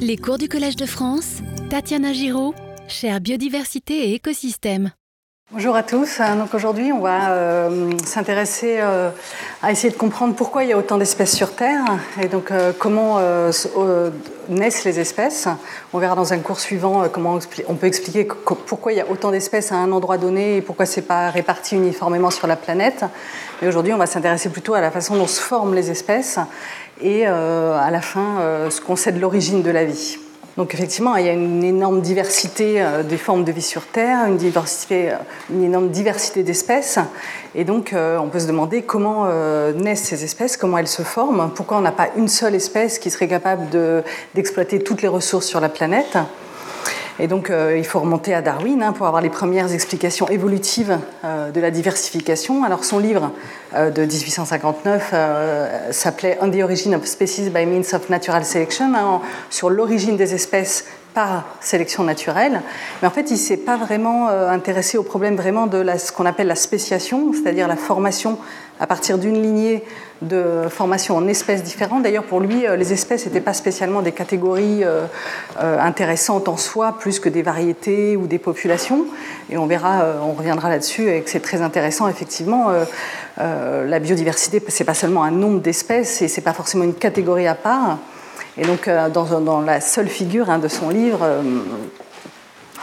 Les cours du Collège de France, Tatiana Giraud, chère biodiversité et écosystème. Bonjour à tous. Donc aujourd'hui, on va euh, s'intéresser euh, à essayer de comprendre pourquoi il y a autant d'espèces sur Terre et donc euh, comment naissent les espèces. On verra dans un cours suivant comment on peut expliquer pourquoi il y a autant d'espèces à un endroit donné et pourquoi c'est pas réparti uniformément sur la planète. Mais aujourd'hui, on va s'intéresser plutôt à la façon dont se forment les espèces et euh, à la fin euh, ce qu'on sait de l'origine de la vie. Donc effectivement, il y a une énorme diversité euh, des formes de vie sur Terre, une, une énorme diversité d'espèces. Et donc on peut se demander comment naissent ces espèces, comment elles se forment, pourquoi on n'a pas une seule espèce qui serait capable d'exploiter toutes les ressources sur la planète. Et donc, euh, il faut remonter à Darwin hein, pour avoir les premières explications évolutives euh, de la diversification. Alors, son livre euh, de 1859 s'appelait On the Origin of Species by Means of Natural Selection, hein, sur l'origine des espèces par sélection naturelle. Mais en fait, il ne s'est pas vraiment intéressé au problème vraiment de ce qu'on appelle la spéciation, c'est-à-dire la formation à partir d'une lignée de formation en espèces différentes. D'ailleurs, pour lui, euh, les espèces n'étaient pas spécialement des catégories euh, euh, intéressantes en soi, plus que des variétés ou des populations. Et on verra, on reviendra là-dessus, et que c'est très intéressant, effectivement. la biodiversité, c'est pas seulement un nombre d'espèces, et c'est pas forcément une catégorie à part. Et donc, dans, la seule figure hein, de son livre,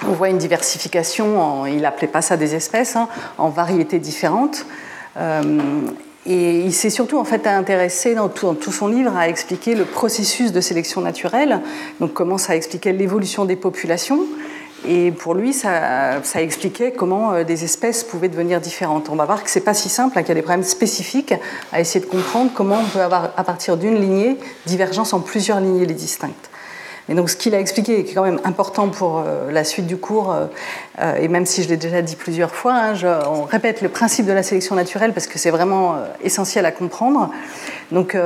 on voit une diversification, il n'appelait pas ça des espèces, hein, en variétés différentes. Et il s'est surtout en fait intéressé dans tout, son livre à expliquer le processus de sélection naturelle, donc comment ça expliquait l'évolution des populations. Et pour lui, ça, expliquait comment euh, des espèces pouvaient devenir différentes. On va voir que c'est pas si simple, hein, qu'il y a des problèmes spécifiques à essayer de comprendre comment on peut avoir, à partir d'une lignée, divergence en plusieurs lignées distinctes. Et donc ce qu'il a expliqué, est quand même important pour euh, la suite du cours, euh, euh, et même si je l'ai déjà dit plusieurs fois, hein, on répète le principe de la sélection naturelle parce que c'est vraiment essentiel à comprendre. Donc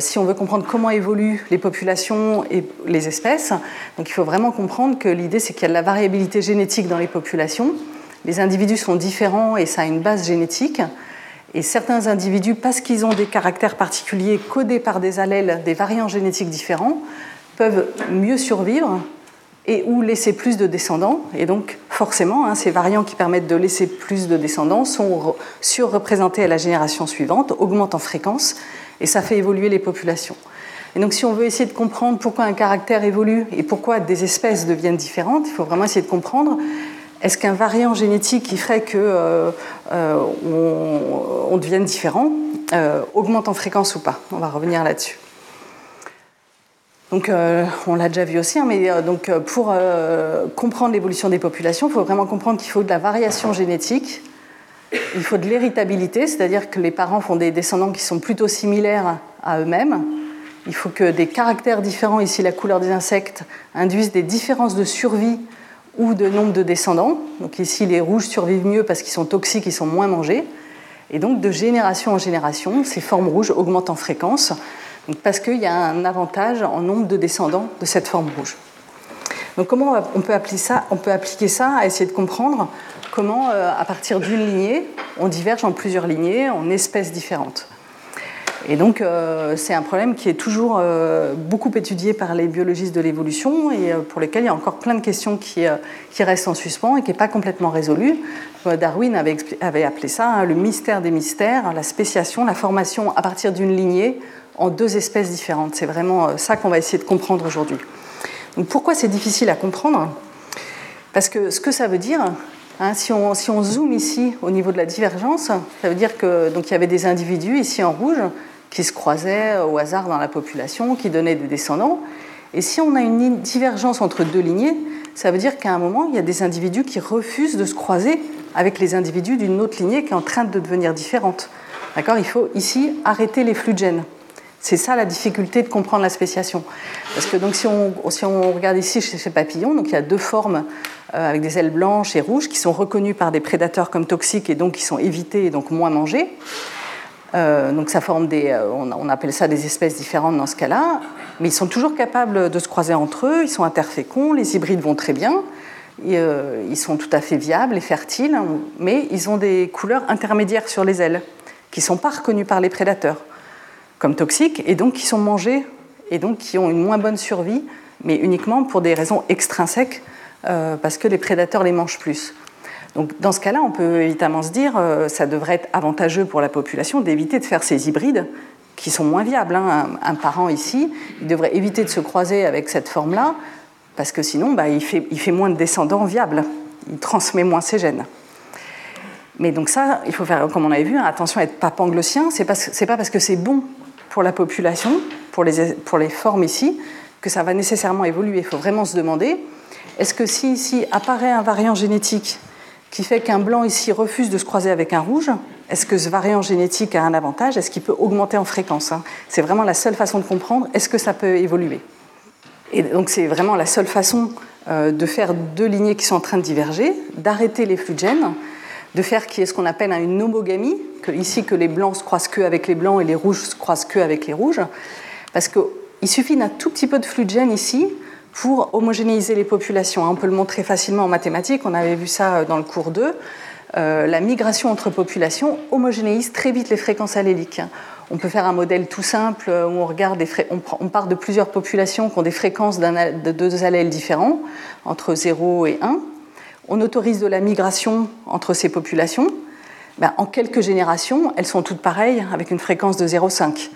si on veut comprendre comment évoluent les populations et les espèces, il faut vraiment comprendre que l'idée c'est qu'il y a de la variabilité génétique dans les populations. Les individus sont différents et ça a une base génétique. Et certains individus, parce qu'ils ont des caractères particuliers codés par des allèles, des variants génétiques différents, peuvent mieux survivre et ou laisser plus de descendants. Et donc, forcément, hein, ces variants qui permettent de laisser plus de descendants sont surreprésentés à la génération suivante, augmentent en fréquence, et ça fait évoluer les populations. Et donc, si on veut essayer de comprendre pourquoi un caractère évolue et pourquoi des espèces deviennent différentes, il faut vraiment essayer de comprendre est-ce qu'un variant génétique qui ferait que euh, euh, devienne différent euh, augmente en fréquence ou pas? On va revenir là-dessus. Donc, euh, on l'a déjà vu aussi, hein, mais euh, donc, euh, pour comprendre l'évolution des populations, il faut vraiment comprendre qu'il faut de la variation génétique, il faut de l'héritabilité, c'est-à-dire que les parents font des descendants qui sont plutôt similaires à eux-mêmes. Il faut que des caractères différents, ici la couleur des insectes, induisent des différences de survie ou de nombre de descendants. Donc ici, les rouges survivent mieux parce qu'ils sont toxiques, ils sont moins mangés. Et donc, de génération en génération, ces formes rouges augmentent en fréquence parce qu'il y a un avantage en nombre de descendants de cette forme rouge. Donc comment on peut, appliquer ça, on peut appliquer ça à essayer de comprendre comment, euh, à partir d'une lignée, on diverge en plusieurs lignées, en espèces différentes. Et donc, euh, c'est un problème qui est toujours euh, beaucoup étudié par les biologistes de l'évolution et pour lesquels il y a encore plein de questions qui, restent en suspens et qui n'est pas complètement résolu. Darwin avait, appelé ça hein, le mystère des mystères, la spéciation, la formation à partir d'une lignée en deux espèces différentes. C'est vraiment euh, ça qu'on va essayer de comprendre aujourd'hui. Donc pourquoi c'est difficile à comprendre? Parce que ce que ça veut dire, hein, si, on, si, on, zoome ici au niveau de la divergence, ça veut dire que donc il y avait des individus ici en rouge qui se croisaient au hasard dans la population, qui donnaient des descendants. Et si on a une divergence entre deux lignées, ça veut dire qu'à un moment, il y a des individus qui refusent de se croiser avec les individus d'une autre lignée qui est en train de devenir différente. D'accord? Il faut ici arrêter les flux de gènes. C'est ça la difficulté de comprendre la spéciation. Parce que donc, si, on, si on regarde ici chez ces papillons, donc il y a deux formes euh, avec des ailes blanches et rouges qui sont reconnues par des prédateurs comme toxiques et donc qui sont évitées et donc moins mangées. Euh, donc ça forme des, euh, on, appelle ça des espèces différentes dans ce cas-là, mais ils sont toujours capables de se croiser entre eux, ils sont interféconds, les hybrides vont très bien, ils sont tout à fait viables et fertiles, mais ils ont des couleurs intermédiaires sur les ailes qui ne sont pas reconnues par les prédateurs comme toxiques et donc qui sont mangés et donc qui ont une moins bonne survie mais uniquement pour des raisons extrinsèques, euh, parce que les prédateurs les mangent plus. Donc dans ce cas-là, on peut évidemment se dire euh, ça devrait être avantageux pour la population d'éviter de faire ces hybrides qui sont moins viables. Hein. Un, parent ici, il devrait éviter de se croiser avec cette forme-là, parce que sinon, bah, il, fait, moins de descendants viables, il transmet moins ses gènes. Mais donc ça, il faut faire, comme on avait vu, hein, attention à être pas panglossien, c'est pas, pas parce que c'est bon pour la population, pour les, pour les formes ici, que ça va nécessairement évoluer. Il faut vraiment se demander, est-ce que si ici apparaît un variant génétique qui fait qu'un blanc ici refuse de se croiser avec un rouge, est-ce que ce variant génétique a un avantage? Est-ce qu'il peut augmenter en fréquence hein? C'est vraiment la seule façon de comprendre, est-ce que ça peut évoluer? Et donc c'est vraiment la seule façon euh, de faire deux lignées qui sont en train de diverger, d'arrêter les flux de gènes, de faire ce qu'on appelle une homogamie, ici que les blancs se croisent que avec les blancs et les rouges se croisent que avec les rouges, parce qu'il suffit d'un tout petit peu de flux de gènes ici pour homogénéiser les populations. On peut le montrer facilement en mathématiques, on avait vu ça euh, dans le cours 2. Euh, la migration entre populations homogénéise très vite les fréquences alléliques. On peut faire un modèle tout simple euh, où on, regarde on, part de plusieurs populations qui ont des fréquences de deux allèles différents, entre 0 et 1. On autorise de la migration entre ces populations. Ben, en quelques générations, elles sont toutes pareilles avec une fréquence de 0,5.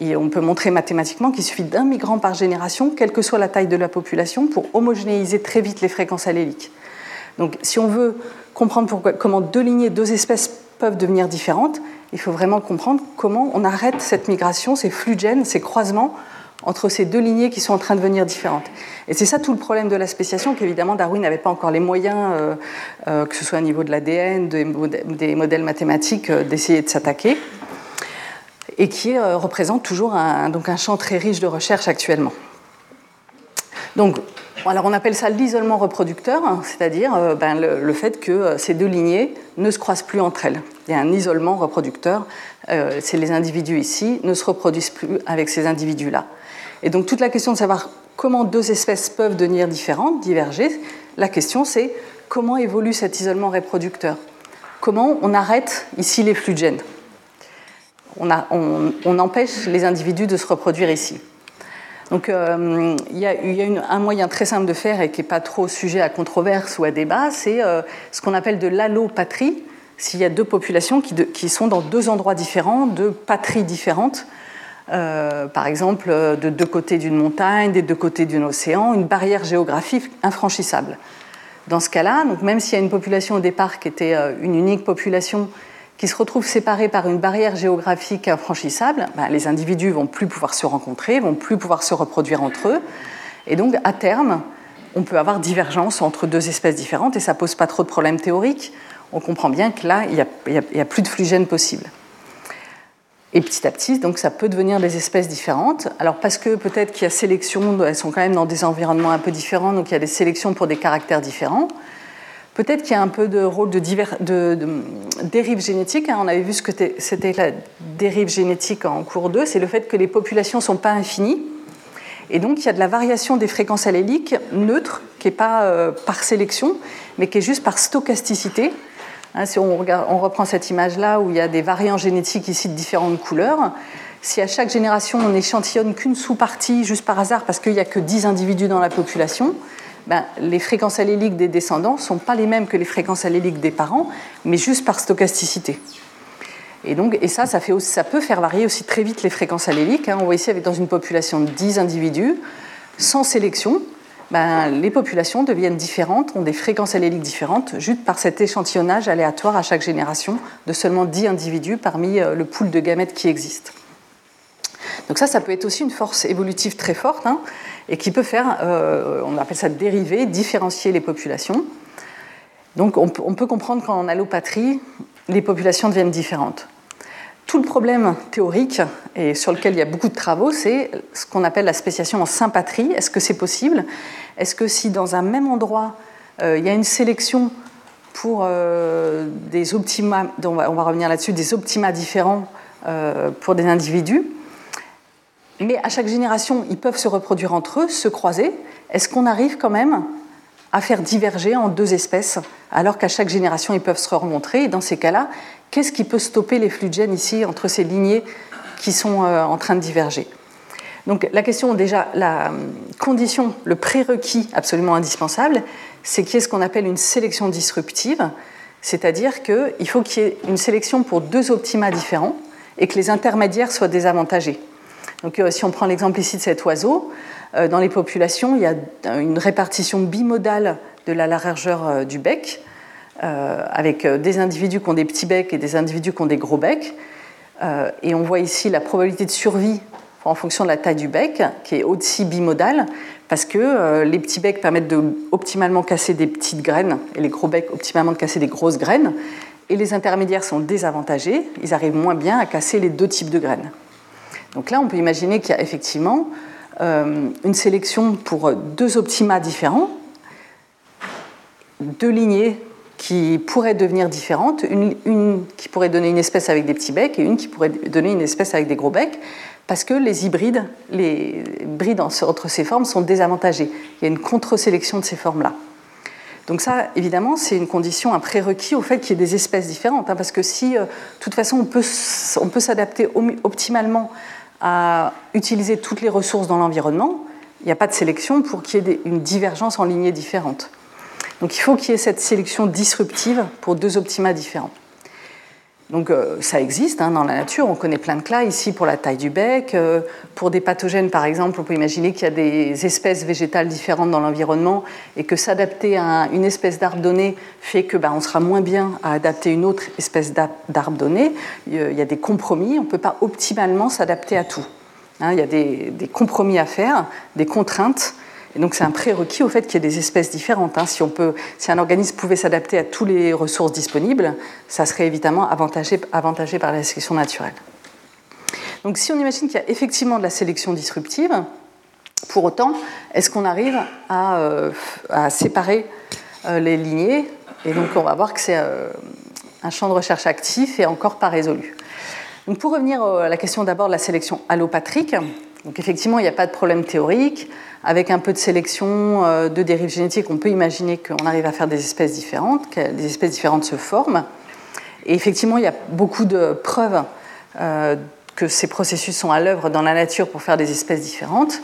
Et on peut montrer mathématiquement qu'il suffit d'un migrant par génération, quelle que soit la taille de la population, pour homogénéiser très vite les fréquences alléliques. Donc si on veut comprendre comment deux lignées, deux espèces peuvent devenir différentes, il faut vraiment comprendre comment on arrête cette migration, ces flux de gènes, ces croisements entre ces deux lignées qui sont en train de devenir différentes. Et c'est ça tout le problème de la spéciation, qu'évidemment Darwin n'avait pas encore les moyens, euh, euh, que ce soit au niveau de l'ADN, des modèles mathématiques, euh, d'essayer de s'attaquer et qui représente toujours un, donc un champ très riche de recherche actuellement. Donc, alors on appelle ça l'isolement reproducteur, hein, c'est-à-dire ben, le, fait que ces deux lignées ne se croisent plus entre elles. Il y a un isolement reproducteur, c'est les individus ici ne se reproduisent plus avec ces individus-là. Et donc toute la question de savoir comment deux espèces peuvent devenir différentes, diverger, la question c'est comment évolue cet isolement reproducteur? Comment on arrête ici les flux de gènes? On, empêche les individus de se reproduire ici. Donc euh, il y a, un moyen très simple de faire et qui n'est pas trop sujet à controverse ou à débat, c'est euh, ce qu'on appelle de l'allopatrie. S'il y a deux populations qui, sont dans deux endroits différents, deux patries différentes, euh, par exemple de deux côtés d'une montagne, des deux côtés d'un océan, une barrière géographique infranchissable. Dans ce cas-là, même s'il y a une population au départ qui était une unique population qui se retrouvent séparés par une barrière géographique infranchissable, ben, les individus vont plus pouvoir se rencontrer, vont plus pouvoir se reproduire entre eux, et donc à terme, on peut avoir divergence entre deux espèces différentes, et ça pose pas trop de problèmes théoriques. On comprend bien que là, il n'y a, plus de flux gènes possibles. Et petit à petit, donc ça peut devenir des espèces différentes. Alors parce que peut-être qu'il y a sélection, elles sont quand même dans des environnements un peu différents, donc il y a des sélections pour des caractères différents. Peut-être qu'il y a un peu de rôle de, dérive génétique. Hein. On avait vu ce que c'était la dérive génétique en cours 2, c'est le fait que les populations ne sont pas infinies. Et donc il y a de la variation des fréquences alléliques neutres, qui n'est pas euh, par sélection, mais qui est juste par stochasticité. Hein, si on, reprend cette image-là où il y a des variants génétiques ici de différentes couleurs, si à chaque génération on n'échantillonne qu'une sous-partie juste par hasard parce qu'il n'y a que 10 individus dans la population, ben, les fréquences alléliques des descendants ne sont pas les mêmes que les fréquences alléliques des parents, mais juste par stochasticité. Et, donc, et ça, ça peut faire varier aussi très vite les fréquences alléliques. Hein. On voit ici, avec, dans une population de 10 individus, sans sélection, ben, les populations deviennent différentes, ont des fréquences alléliques différentes, juste par cet échantillonnage aléatoire à chaque génération de seulement 10 individus parmi euh, le pool de gamètes qui existe. Donc ça, ça peut être aussi une force évolutive très forte. Hein et qui peut faire, euh, on appelle ça dériver, différencier les populations. Donc on, peut comprendre qu'en allopatrie, les populations deviennent différentes. Tout le problème théorique, et sur lequel il y a beaucoup de travaux, c'est ce qu'on appelle la spéciation en sympatrie. Est-ce que c'est possible? Est-ce que si dans un même endroit, euh, il y a une sélection pour euh, des optima, on va, on va revenir là-dessus, des optima différents pour des individus, mais à chaque génération, ils peuvent se reproduire entre eux, se croiser. Est-ce qu'on arrive quand même à faire diverger en deux espèces, alors qu'à chaque génération, ils peuvent se rencontrer Et dans ces cas-là, qu'est-ce qui peut stopper les flux de gènes ici entre ces lignées qui sont euh, en train de diverger? Donc la question déjà, la condition, le prérequis absolument indispensable, c'est qu'il y ait ce qu'on appelle une sélection disruptive, c'est-à-dire qu'il faut qu'il y ait une sélection pour deux optima différents et que les intermédiaires soient désavantagés. Donc euh, si on prend l'exemple ici de cet oiseau, euh, dans les populations, il y a une répartition bimodale de la largeur euh, du bec, avec des individus qui ont des petits becs et des individus qui ont des gros becs. et on voit ici la probabilité de survie en fonction de la taille du bec, qui est aussi bimodale, parce que euh, les petits becs permettent de optimalement casser des petites graines, et les gros becs optimalement de casser des grosses graines, et les intermédiaires sont désavantagés, ils arrivent moins bien à casser les deux types de graines. Donc là, on peut imaginer qu'il y a effectivement euh, une sélection pour deux optima différents, deux lignées qui pourraient devenir différentes, une, qui pourrait donner une espèce avec des petits becs et une qui pourrait donner une espèce avec des gros becs parce que les hybrides, les hybrides entre ces formes sont désavantagés. Il y a une contre-sélection de ces formes-là. Donc ça, évidemment, c'est une condition, un prérequis au fait qu'il y ait des espèces différentes, hein, parce que si, euh, de toute façon, on peut, on peut s'adapter optimalement à utiliser toutes les ressources dans l'environnement, il n'y a pas de sélection pour qu'il y ait une divergence en lignées différentes. Donc il faut qu'il y ait cette sélection disruptive pour deux optima différents. Donc euh, ça existe hein, dans la nature, on connaît plein de cas ici pour la taille du bec. Euh, pour des pathogènes par exemple, on peut imaginer qu'il y a des espèces végétales différentes dans l'environnement et que s'adapter à une espèce d'arbre donné fait que bah, on sera moins bien à adapter une autre espèce d'arbre donné. Il y a des compromis, on ne peut pas optimalement s'adapter à tout. Hein. il y a des, des compromis à faire, des contraintes et donc c'est un prérequis au fait qu'il y ait des espèces différentes. Hein. Si, un organisme pouvait s'adapter à toutes les ressources disponibles, ça serait évidemment avantagé, avantagé par la sélection naturelle. Donc si on imagine qu'il y a effectivement de la sélection disruptive, pour autant, est-ce qu'on arrive à, euh, séparer euh, les lignées? Et donc on va voir que c'est euh, un champ de recherche actif et encore pas résolu. Donc pour revenir à la question d'abord de la sélection allopatrique, donc effectivement il n'y a pas de problème théorique. Avec un peu de sélection euh, de dérives génétiques, on peut imaginer qu'on arrive à faire des espèces différentes, que des espèces différentes se forment. Et effectivement, il y a beaucoup de preuves euh, que ces processus sont à l'œuvre dans la nature pour faire des espèces différentes.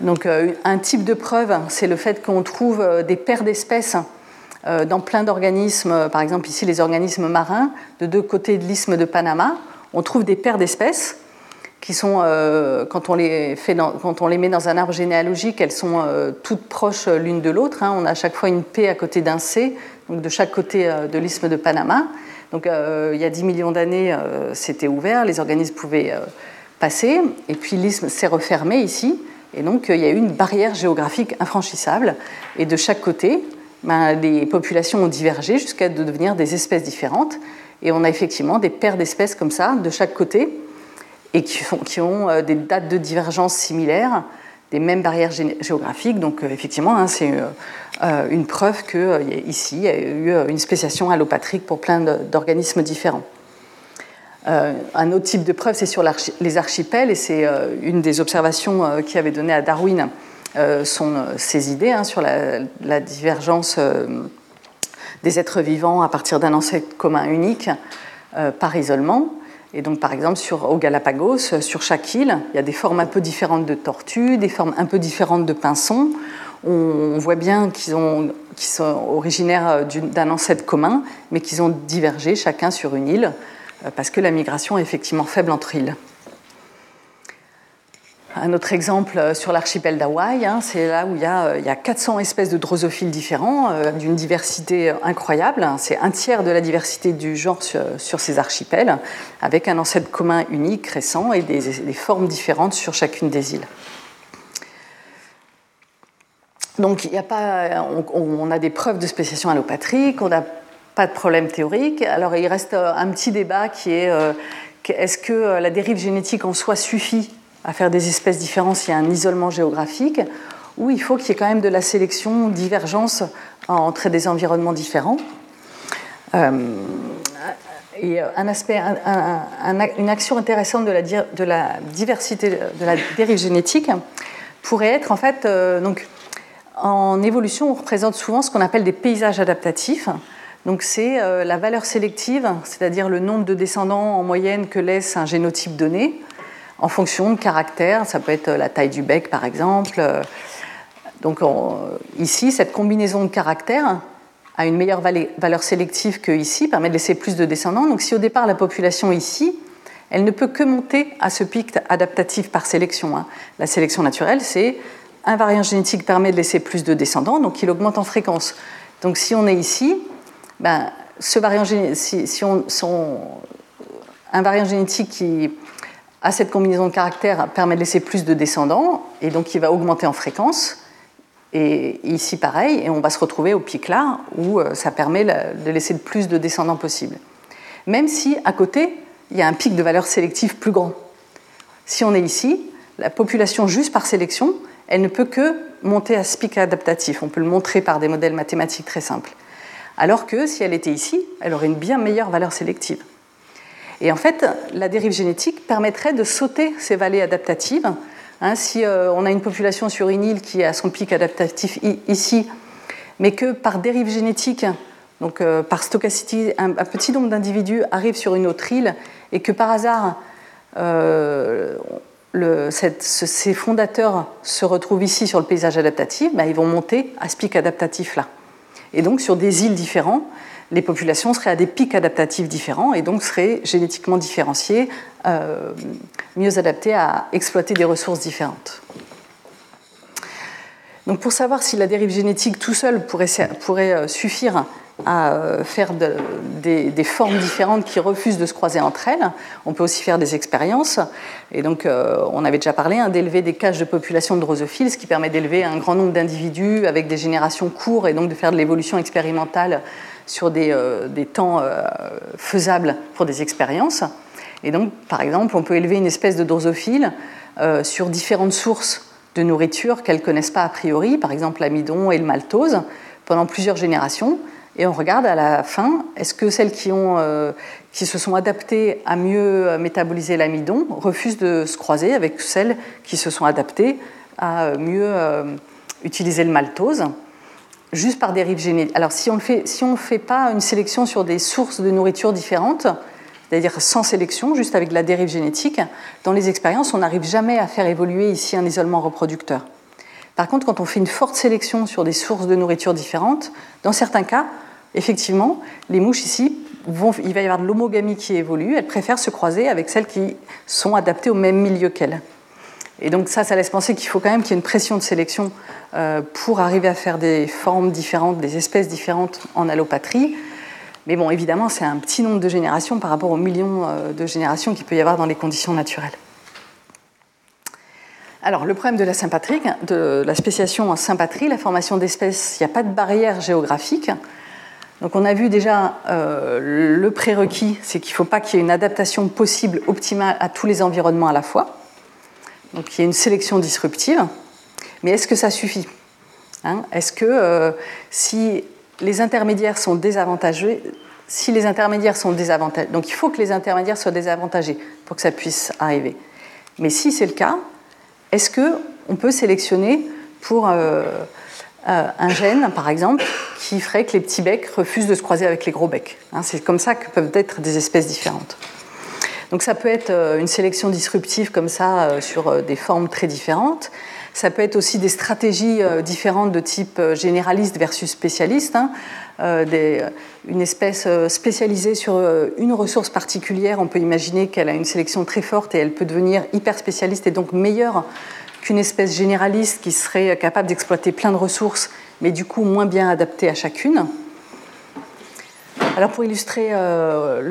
Donc, euh, un type de preuve, c'est le fait qu'on trouve des paires d'espèces dans plein d'organismes, par exemple ici les organismes marins, de deux côtés de l'isthme de Panama. On trouve des paires d'espèces qui sont, euh, quand, on les met dans un arbre généalogique, elles sont euh, toutes proches l'une de l'autre. Hein. On a à chaque fois une P à côté d'un C, donc de chaque côté euh, de l'isthme de Panama. Donc il y a 10 millions d'années, c'était ouvert, les organismes pouvaient passer, et puis l'isthme s'est refermé ici, et donc il y a eu une barrière géographique infranchissable, et de chaque côté, ben, les populations ont divergé jusqu'à devenir des espèces différentes, et on a effectivement des paires d'espèces comme ça, de chaque côté, et qui, ont euh, des dates de divergence similaires, des mêmes barrières géographiques. Donc euh, effectivement, hein, c'est euh, une preuve qu'ici, il y a eu une spéciation allopatrique pour plein d'organismes différents. un autre type de preuve, c'est sur les archipels, et c'est une des observations qui avait donné à Darwin ses idées hein, sur la, la divergence des êtres vivants à partir d'un ancêtre commun unique par isolement. Et donc, par exemple, sur, au Galapagos, sur chaque île, il y a des formes un peu différentes de tortues, des formes un peu différentes de pinsons. On voit bien qu'ils sont originaires d'un ancêtre commun, mais qu'ils ont divergé chacun sur une île, euh, parce que la migration est effectivement faible entre îles. Un autre exemple euh, sur l'archipel d'Hawaï, hein, c'est là où il y, a, 400 euh, espèces de drosophiles différents, euh, d'une diversité incroyable. C'est un tiers de la diversité du genre sur, ces archipels, avec un ancêtre commun unique, récent, et des, formes différentes sur chacune des îles. Donc on, a des preuves de spéciation allopatrique, on n'a pas de problème théorique. Alors il reste un petit débat qui est est-ce que la dérive génétique en soi suffit à faire des espèces différentes s'il y a un isolement géographique, ou il faut qu'il y ait quand même de la sélection, divergence entre des environnements différents. Euh, et un aspect, une action intéressante de la, diversité, de la dérive génétique pourrait être en fait, euh, donc, en évolution, on représente souvent ce qu'on appelle des paysages adaptatifs. Donc c'est euh, la valeur sélective, c'est-à-dire le nombre de descendants en moyenne que laisse un génotype donné, en fonction de caractères. Ça peut être la taille du bec, par exemple. Donc ici, cette combinaison de caractères a une meilleure valeur sélective que ici, permet de laisser plus de descendants. Donc si au départ la population ici, elle ne peut que monter à ce pic adaptatif par sélection. Hein. La sélection naturelle, c'est un variant génétique permet de laisser plus de descendants, donc il augmente en fréquence. Donc si on est ici, ben, ce variant, si, on, un variant génétique qui a cette combinaison de caractères permet de laisser plus de descendants, et donc il va augmenter en fréquence. Et ici, pareil, et on va se retrouver au pic là, où euh, ça permet de laisser le plus de descendants possible. Même si, à côté, il y a un pic de valeur sélective plus grand. Si on est ici, la population, juste par sélection, elle ne peut que monter à ce pic adaptatif. On peut le montrer par des modèles mathématiques très simples. Alors que si elle était ici, elle aurait une bien meilleure valeur sélective. Et en fait, la dérive génétique permettrait de sauter ces vallées adaptatives Hein, si euh, on a une population sur une île qui a son pic adaptatif ici, mais que par dérive génétique, donc euh, par stochasticité, un, petit nombre d'individus arrivent sur une autre île et que par hasard euh, ces fondateurs se retrouvent ici sur le paysage adaptatif, bah, ils vont monter à ce pic adaptatif là. Et donc sur des îles différentes, les populations seraient à des pics adaptatifs différents et donc seraient génétiquement différenciées, euh, mieux adaptées à exploiter des ressources différentes. Donc pour savoir si la dérive génétique tout seul pourrait, euh, suffire à euh, faire des, formes différentes qui refusent de se croiser entre elles. On peut aussi faire des expériences. Et donc, on avait déjà parlé hein, d'élever des cages de population de drosophiles, ce qui permet d'élever un grand nombre d'individus avec des générations courtes et donc de faire de l'évolution expérimentale sur des, euh, temps euh, faisables pour des expériences. Et donc, par exemple, on peut élever une espèce de drosophile euh, sur différentes sources de nourriture qu'elles ne connaissent pas a priori, par exemple l'amidon et le maltose, pendant plusieurs générations. Et on regarde à la fin, est-ce que celles qui, ont, qui se sont adaptées à mieux métaboliser l'amidon refusent de se croiser avec celles qui se sont adaptées à mieux utiliser le maltose? Juste par dérive génétique. Alors si on ne fait, pas une sélection sur des sources de nourriture différentes, c'est-à-dire sans sélection, juste avec la dérive génétique, dans les expériences, on n'arrive jamais à faire évoluer ici un isolement reproducteur. Par contre, quand on fait une forte sélection sur des sources de nourriture différentes, dans certains cas, effectivement, les mouches ici, vont, il va y avoir de l'homogamie qui évolue, elles préfèrent se croiser avec celles qui sont adaptées au même milieu qu'elles. Et donc ça, ça laisse penser qu'il faut quand même qu'il y ait une pression de sélection euh, pour arriver à faire des formes différentes, des espèces différentes en allopatrie. Mais bon, évidemment, c'est un petit nombre de générations par rapport aux millions euh, de générations qu'il peut y avoir dans les conditions naturelles. Alors, le problème de la sympatrie, de la spéciation en sympatrie, la formation d'espèces, il n'y a pas de barrière géographique. Donc, on a vu déjà euh, le prérequis, c'est qu'il ne faut pas qu'il y ait une adaptation possible, optimale à tous les environnements à la fois. Donc il y a une sélection disruptive. Mais est-ce que ça suffit hein? Est-ce que euh, si les intermédiaires sont désavantagés, si les intermédiaires sont désavantagés, donc il faut que les intermédiaires soient désavantagés pour que ça puisse arriver. Mais si c'est le cas, est-ce qu'on peut sélectionner pour euh, euh, un gène, par exemple, qui ferait que les petits becs refusent de se croiser avec les gros becs hein? C'est comme ça que peuvent être des espèces différentes. Donc ça peut être euh, une sélection disruptive comme ça euh, sur euh, des formes très différentes. Ça peut être aussi des stratégies différentes de type généraliste versus spécialiste. Hein. une espèce spécialisée sur une ressource particulière, on peut imaginer qu'elle a une sélection très forte et elle peut devenir hyper spécialiste et donc meilleure qu'une espèce généraliste qui serait capable d'exploiter plein de ressources, mais du coup moins bien adaptée à chacune. Alors pour illustrer euh,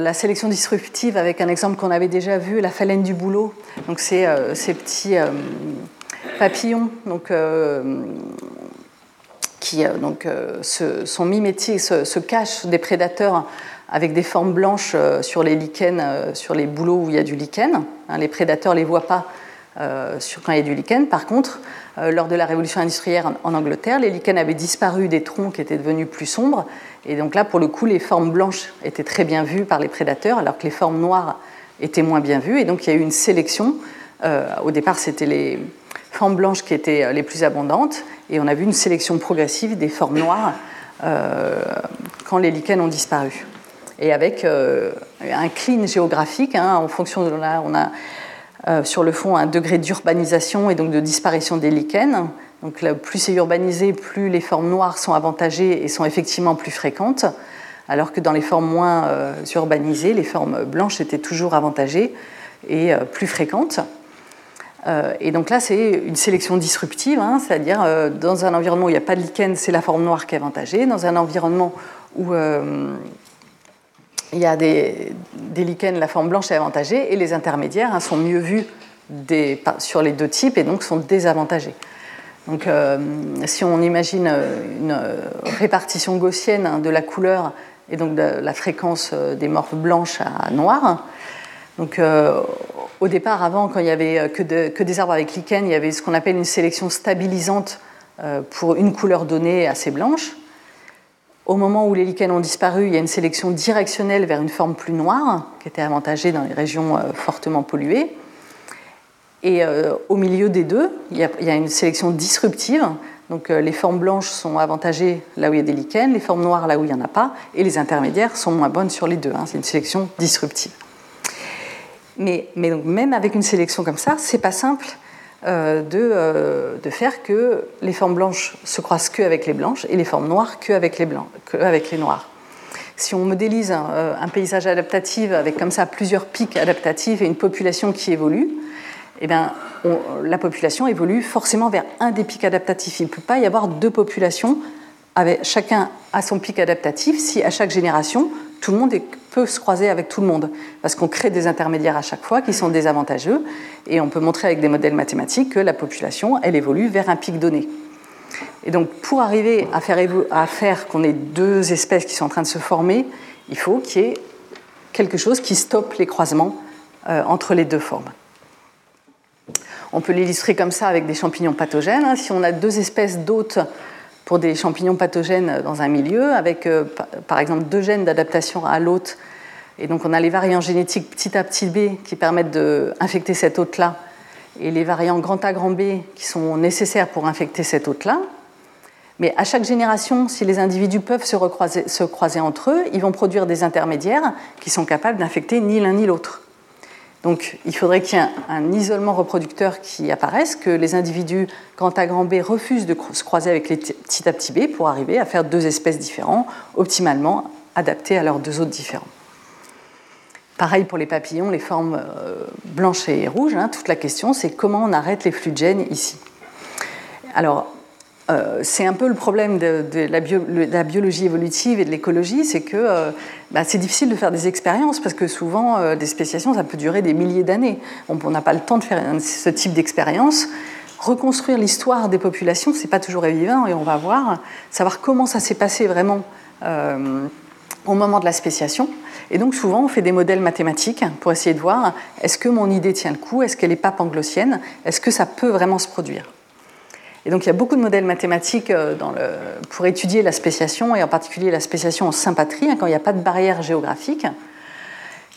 la sélection disruptive avec un exemple qu'on avait déjà vu, la phalène du boulot. Donc c'est euh, ces petits euh, papillons qui donc, sont mimétiques, se, cachent des prédateurs avec des formes blanches sur les lichens, sur les bouleaux où il y a du lichen. Hein, les prédateurs ne les voient pas sur, quand il y a du lichen. Par contre, lors de la révolution industrielle en, Angleterre, les lichens avaient disparu des troncs qui étaient devenus plus sombres et donc là, pour le coup, les formes blanches étaient très bien vues par les prédateurs, alors que les formes noires étaient moins bien vues. Et donc il y a eu une sélection. Euh, au départ, c'était les formes blanches qui étaient euh, les plus abondantes, et on a vu une sélection progressive des formes noires euh, quand les lichens ont disparu. Et avec un clean géographique, hein, en fonction de là, on a sur le fond un degré d'urbanisation et donc de disparition des lichens. Donc plus c'est urbanisé, plus les formes noires sont avantagées et sont effectivement plus fréquentes, alors que dans les formes moins euh, urbanisées, les formes blanches étaient toujours avantagées et euh, plus fréquentes. Euh, et donc là, c'est une sélection disruptive, hein, c'est-à-dire dans un environnement où il n'y a pas de lichen, c'est la forme noire qui est avantagée. Dans un environnement où il y a des, lichens, la forme blanche est avantagée, et les intermédiaires hein, sont mieux vus sur les deux types et donc sont désavantagés. Donc, euh, si on imagine une répartition gaussienne hein, de la couleur et donc de la fréquence euh, des morphes blanches à noires, donc euh, au départ, avant, quand il n'y avait que, que, des arbres avec lichen, il y avait ce qu'on appelle une sélection stabilisante pour une couleur donnée assez blanche. Au moment où les lichens ont disparu, il y a une sélection directionnelle vers une forme plus noire, qui était avantagée dans les régions fortement polluées. Et euh, au milieu des deux, il y, a, une sélection disruptive. Donc euh, les formes blanches sont avantagées là où il y a des lichens, les formes noires là où il n'y en a pas, et les intermédiaires sont moins bonnes sur les deux. Hein. C'est une sélection disruptive. Mais, même avec une sélection comme ça, c'est pas simple euh, de, faire que les formes blanches se croisent qu'avec les blanches et les formes noires qu'avec les blancs. Si on modélise un, un, paysage adaptatif avec comme ça plusieurs pics adaptatifs et une population qui évolue, eh bien, la population évolue forcément vers un des pics adaptatifs. Il ne peut pas y avoir deux populations, avec, chacun à son pic adaptatif, si à chaque génération, tout le monde peut se croiser avec tout le monde. Parce qu'on crée des intermédiaires à chaque fois qui sont désavantageux, et on peut montrer avec des modèles mathématiques que la population, elle évolue vers un pic donné. Et donc, pour arriver à faire, à faire qu'on ait deux espèces qui sont en train de se former, il faut qu'il y ait quelque chose qui stoppe les croisements euh, entre les deux formes. On peut l'illustrer comme ça avec des champignons pathogènes. Hein. Si on a deux espèces d'hôtes pour des champignons pathogènes dans un milieu, avec euh, par exemple deux gènes d'adaptation à l'hôte, et donc on a les variants génétiques petit a petit b qui permettent d'infecter cet hôte-là, et les variants grand A grand B qui sont nécessaires pour infecter cet hôte-là. Mais à chaque génération, si les individus peuvent se, se croiser entre eux, ils vont produire des intermédiaires qui sont capables d'infecter ni l'un ni l'autre. Donc il faudrait qu'il y ait un, isolement reproducteur qui apparaisse, que les individus grand A grand B refusent de se croiser avec les petit A petit b pour arriver à faire deux espèces différentes, optimalement adaptées à leurs deux autres différents. Pareil pour les papillons, les formes euh, blanches et rouges. Hein. toute la question, c'est comment on arrête les flux de gènes ici. Alors, euh, c'est un peu le problème de, la, biologie évolutive et de l'écologie, c'est que euh, bah, c'est difficile de faire des expériences parce que souvent euh, des spéciations ça peut durer des milliers d'années. On n'a pas le temps de faire ce type d'expérience. Reconstruire l'histoire des populations, c'est pas toujours évident et on va voir, savoir comment ça s'est passé vraiment au moment de la spéciation. Et donc souvent on fait des modèles mathématiques pour essayer de voir est-ce que mon idée tient le coup, est-ce qu'elle n'est pas panglossienne, est-ce que ça peut vraiment se produire? Et donc il y a beaucoup de modèles mathématiques euh, pour étudier la spéciation, et en particulier la spéciation en sympatrie, hein, quand il n'y a pas de barrière géographique.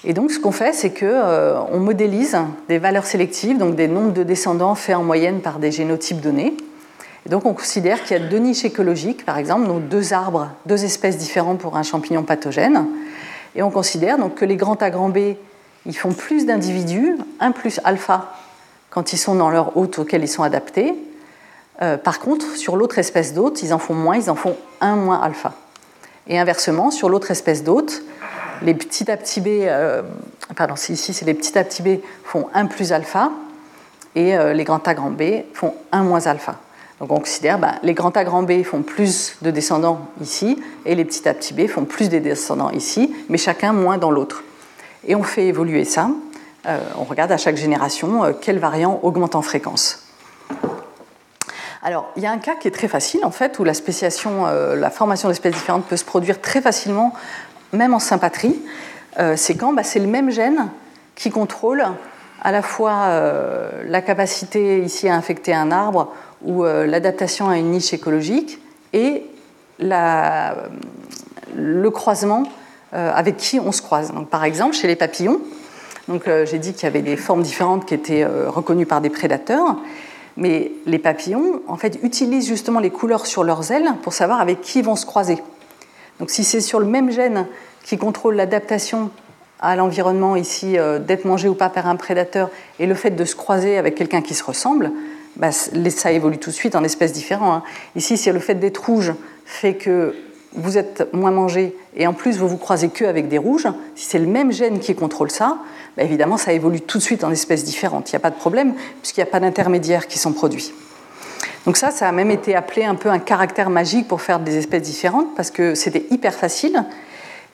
Et donc ce qu'on fait, c'est qu'on euh, modélise des valeurs sélectives, donc des nombres de descendants faits en moyenne par des génotypes donnés. Et donc on considère qu'il y a deux niches écologiques, par exemple, donc deux arbres, deux espèces différentes pour un champignon pathogène. Et on considère donc que les grands A grands B, ils font plus d'individus, un plus alpha, quand ils sont dans leur hôte auquel ils sont adaptés, euh, par contre, sur l'autre espèce d'hôte, ils en font moins, ils en font 1 moins alpha. Et inversement, sur l'autre espèce d'hôte, les petits A petit B, euh, pardon, ici c'est les petits A petit B font 1 plus alpha et euh, les grands A grand B font 1 moins alpha. Donc on considère ben, les grands A grand B font plus de descendants ici et les petits A petits B font plus de descendants ici, mais chacun moins dans l'autre. Et on fait évoluer ça. on regarde à chaque génération quel variant augmente en fréquence. Alors, il y a un cas qui est très facile, en fait, où la spéciation, euh, la formation d'espèces différentes peut se produire très facilement, même en sympatrie. Euh, c'est quand bah, c'est le même gène qui contrôle à la fois euh, la capacité ici à infecter un arbre ou l'adaptation à une niche écologique et le croisement avec qui on se croise. Donc, par exemple, chez les papillons, j'ai dit qu'il y avait des formes différentes qui étaient reconnues par des prédateurs. Mais les papillons, en fait, utilisent justement les couleurs sur leurs ailes pour savoir avec qui ils vont se croiser. Donc si c'est sur le même gène qui contrôle l'adaptation à l'environnement ici d'être mangé ou pas par un prédateur et le fait de se croiser avec quelqu'un qui se ressemble, bah, ça évolue tout de suite en espèces différentes. Hein. Ici, si le fait d'être rouge fait que vous êtes moins mangé et en plus vous vous croisez que avec des rouges, si c'est le même gène qui contrôle ça, bah, évidemment ça évolue tout de suite en espèces différentes. Il n'y a pas de problème puisqu'il n'y a pas d'intermédiaires qui sont produits. Donc ça, ça a même été appelé un peu un caractère magique pour faire des espèces différentes parce que c'était hyper facile,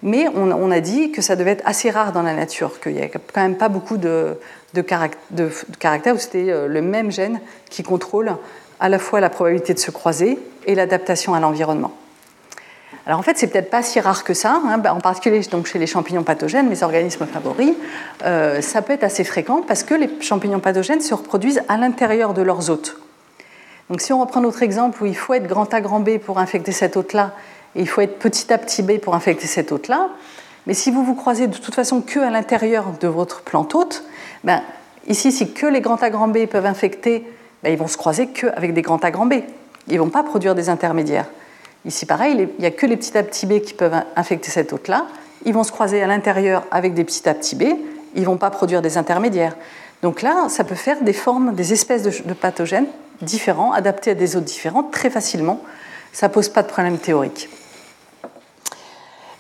mais on, a dit que ça devait être assez rare dans la nature, qu'il n'y avait quand même pas beaucoup de, de, caractères où c'était euh, le même gène qui contrôle à la fois la probabilité de se croiser et l'adaptation à l'environnement. Alors en fait, c'est peut-être pas si rare que ça, hein, en particulier donc chez les champignons pathogènes, mes organismes favoris, euh, ça peut être assez fréquent parce que les champignons pathogènes se reproduisent à l'intérieur de leurs hôtes. Donc si on reprend notre exemple où il faut être grand A grand B pour infecter cet hôte-là, et il faut être petit A petit B pour infecter cet hôte-là, mais si vous vous croisez de toute façon que à l'intérieur de votre plante hôte, ben, ici si que les grands A grand B peuvent infecter, ben, ils vont se croiser qu'avec des grands A grand B. Ils ne vont pas produire des intermédiaires. Ici, pareil, il n'y a que les petits A petits B qui peuvent infecter cet hôte-là. Ils vont se croiser à l'intérieur avec des petits A petits B. Ils ne vont pas produire des intermédiaires. Donc là, ça peut faire des formes, des espèces de, pathogènes différents, adaptés à des hôtes différents, très facilement. Ça ne pose pas de problème théorique.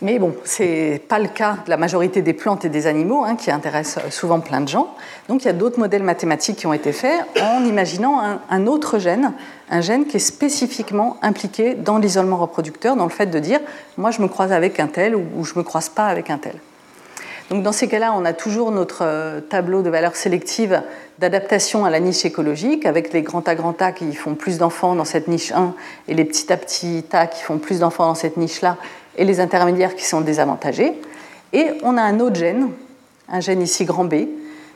Mais bon, ce n'est pas le cas de la majorité des plantes et des animaux, hein, qui intéressent souvent plein de gens. Donc il y a d'autres modèles mathématiques qui ont été faits en imaginant un, autre gène, un gène qui est spécifiquement impliqué dans l'isolement reproducteur, dans le fait de dire, moi je me croise avec un tel ou, je ne me croise pas avec un tel. Donc dans ces cas-là, on a toujours notre euh, tableau de valeurs sélectives d'adaptation à la niche écologique, avec les grands A grands A qui font plus d'enfants dans cette niche 1 et les petits A petits A qui font plus d'enfants dans cette niche-là, et les intermédiaires qui sont désavantagés. Et on a un autre gène, un gène ici grand B,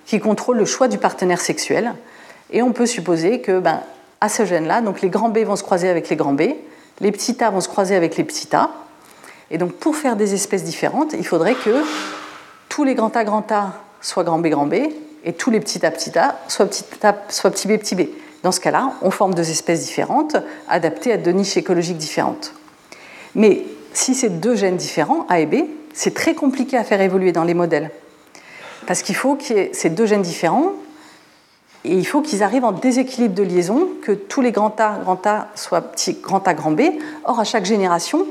qui contrôle le choix du partenaire sexuel. Et on peut supposer que, ben, à ce gène-là, donc les grands B vont se croiser avec les grands B, les petits A vont se croiser avec les petits A. Et donc, pour faire des espèces différentes, il faudrait que tous les grands A grands A soient grand B grand B, et tous les petits A petits A soient petit A soient petit B petit B. Dans ce cas-là, on forme deux espèces différentes, adaptées à deux niches écologiques différentes. Mais si c'est deux gènes différents, A et B, c'est très compliqué à faire évoluer dans les modèles. Parce qu'il faut ait ces deux gènes différents et il faut qu'ils arrivent en déséquilibre de liaison, que tous les grands A, grand A soient petit, grand A, grand B. Or, à chaque génération,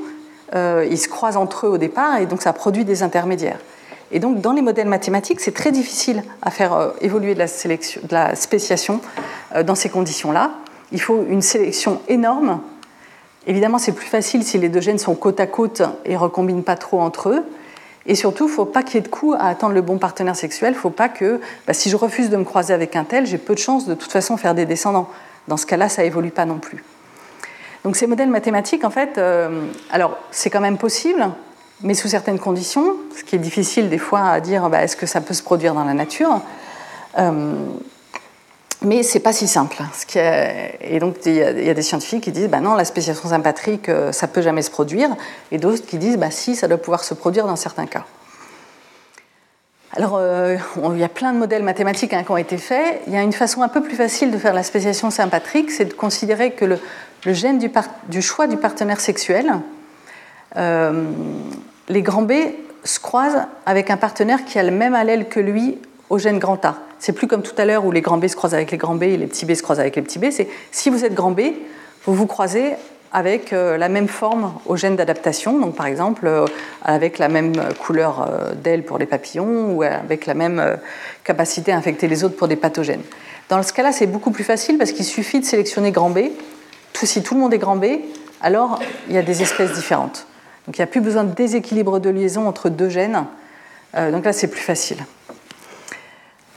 euh, ils se croisent entre eux au départ et donc ça produit des intermédiaires. Et donc, dans les modèles mathématiques, c'est très difficile à faire euh, évoluer de la, spéciation euh, dans ces conditions-là. Il faut une sélection énorme Évidemment, c'est plus facile si les deux gènes sont côte à côte et recombinent pas trop entre eux. Et surtout, il ne faut pas qu'il y ait de coup à attendre le bon partenaire sexuel. Il ne faut pas que, bah, si je refuse de me croiser avec un tel, j'ai peu de chances de toute façon faire des descendants. Dans ce cas-là, ça évolue pas non plus. Donc ces modèles mathématiques, en fait, euh, alors c'est quand même possible, mais sous certaines conditions, ce qui est difficile des fois à dire, bah, est-ce que ça peut se produire dans la nature euh, mais c'est pas si simple. Et donc, il y, a des scientifiques qui disent bah non, la spéciation sympatrique, euh, ça peut jamais se produire. Et d'autres qui disent bah si, ça doit pouvoir se produire dans certains cas. Alors, euh, il y a plein de modèles mathématiques hein, qui ont été faits. Il y a une façon un peu plus facile de faire la spéciation sympatrique, c'est de considérer que le, gène du, choix du partenaire sexuel, euh, les grands B se croisent avec un partenaire qui a le même allèle que lui au gène grand A. C'est plus comme tout à l'heure où les grands B se croisent avec les grands B et les petits B se croisent avec les petits B. C'est si vous êtes grand B, vous vous croisez avec euh, la même forme au gène d'adaptation, donc par exemple euh, avec la même couleur euh, d'aile pour les papillons ou avec la même capacité à infecter les autres pour des pathogènes. Dans ce cas-là, c'est beaucoup plus facile parce qu'il suffit de sélectionner grand B. Tout, si tout le monde est grand B, alors il y a des espèces différentes. Donc il n'y a plus besoin de déséquilibre de liaison entre deux gènes. donc là, c'est plus facile.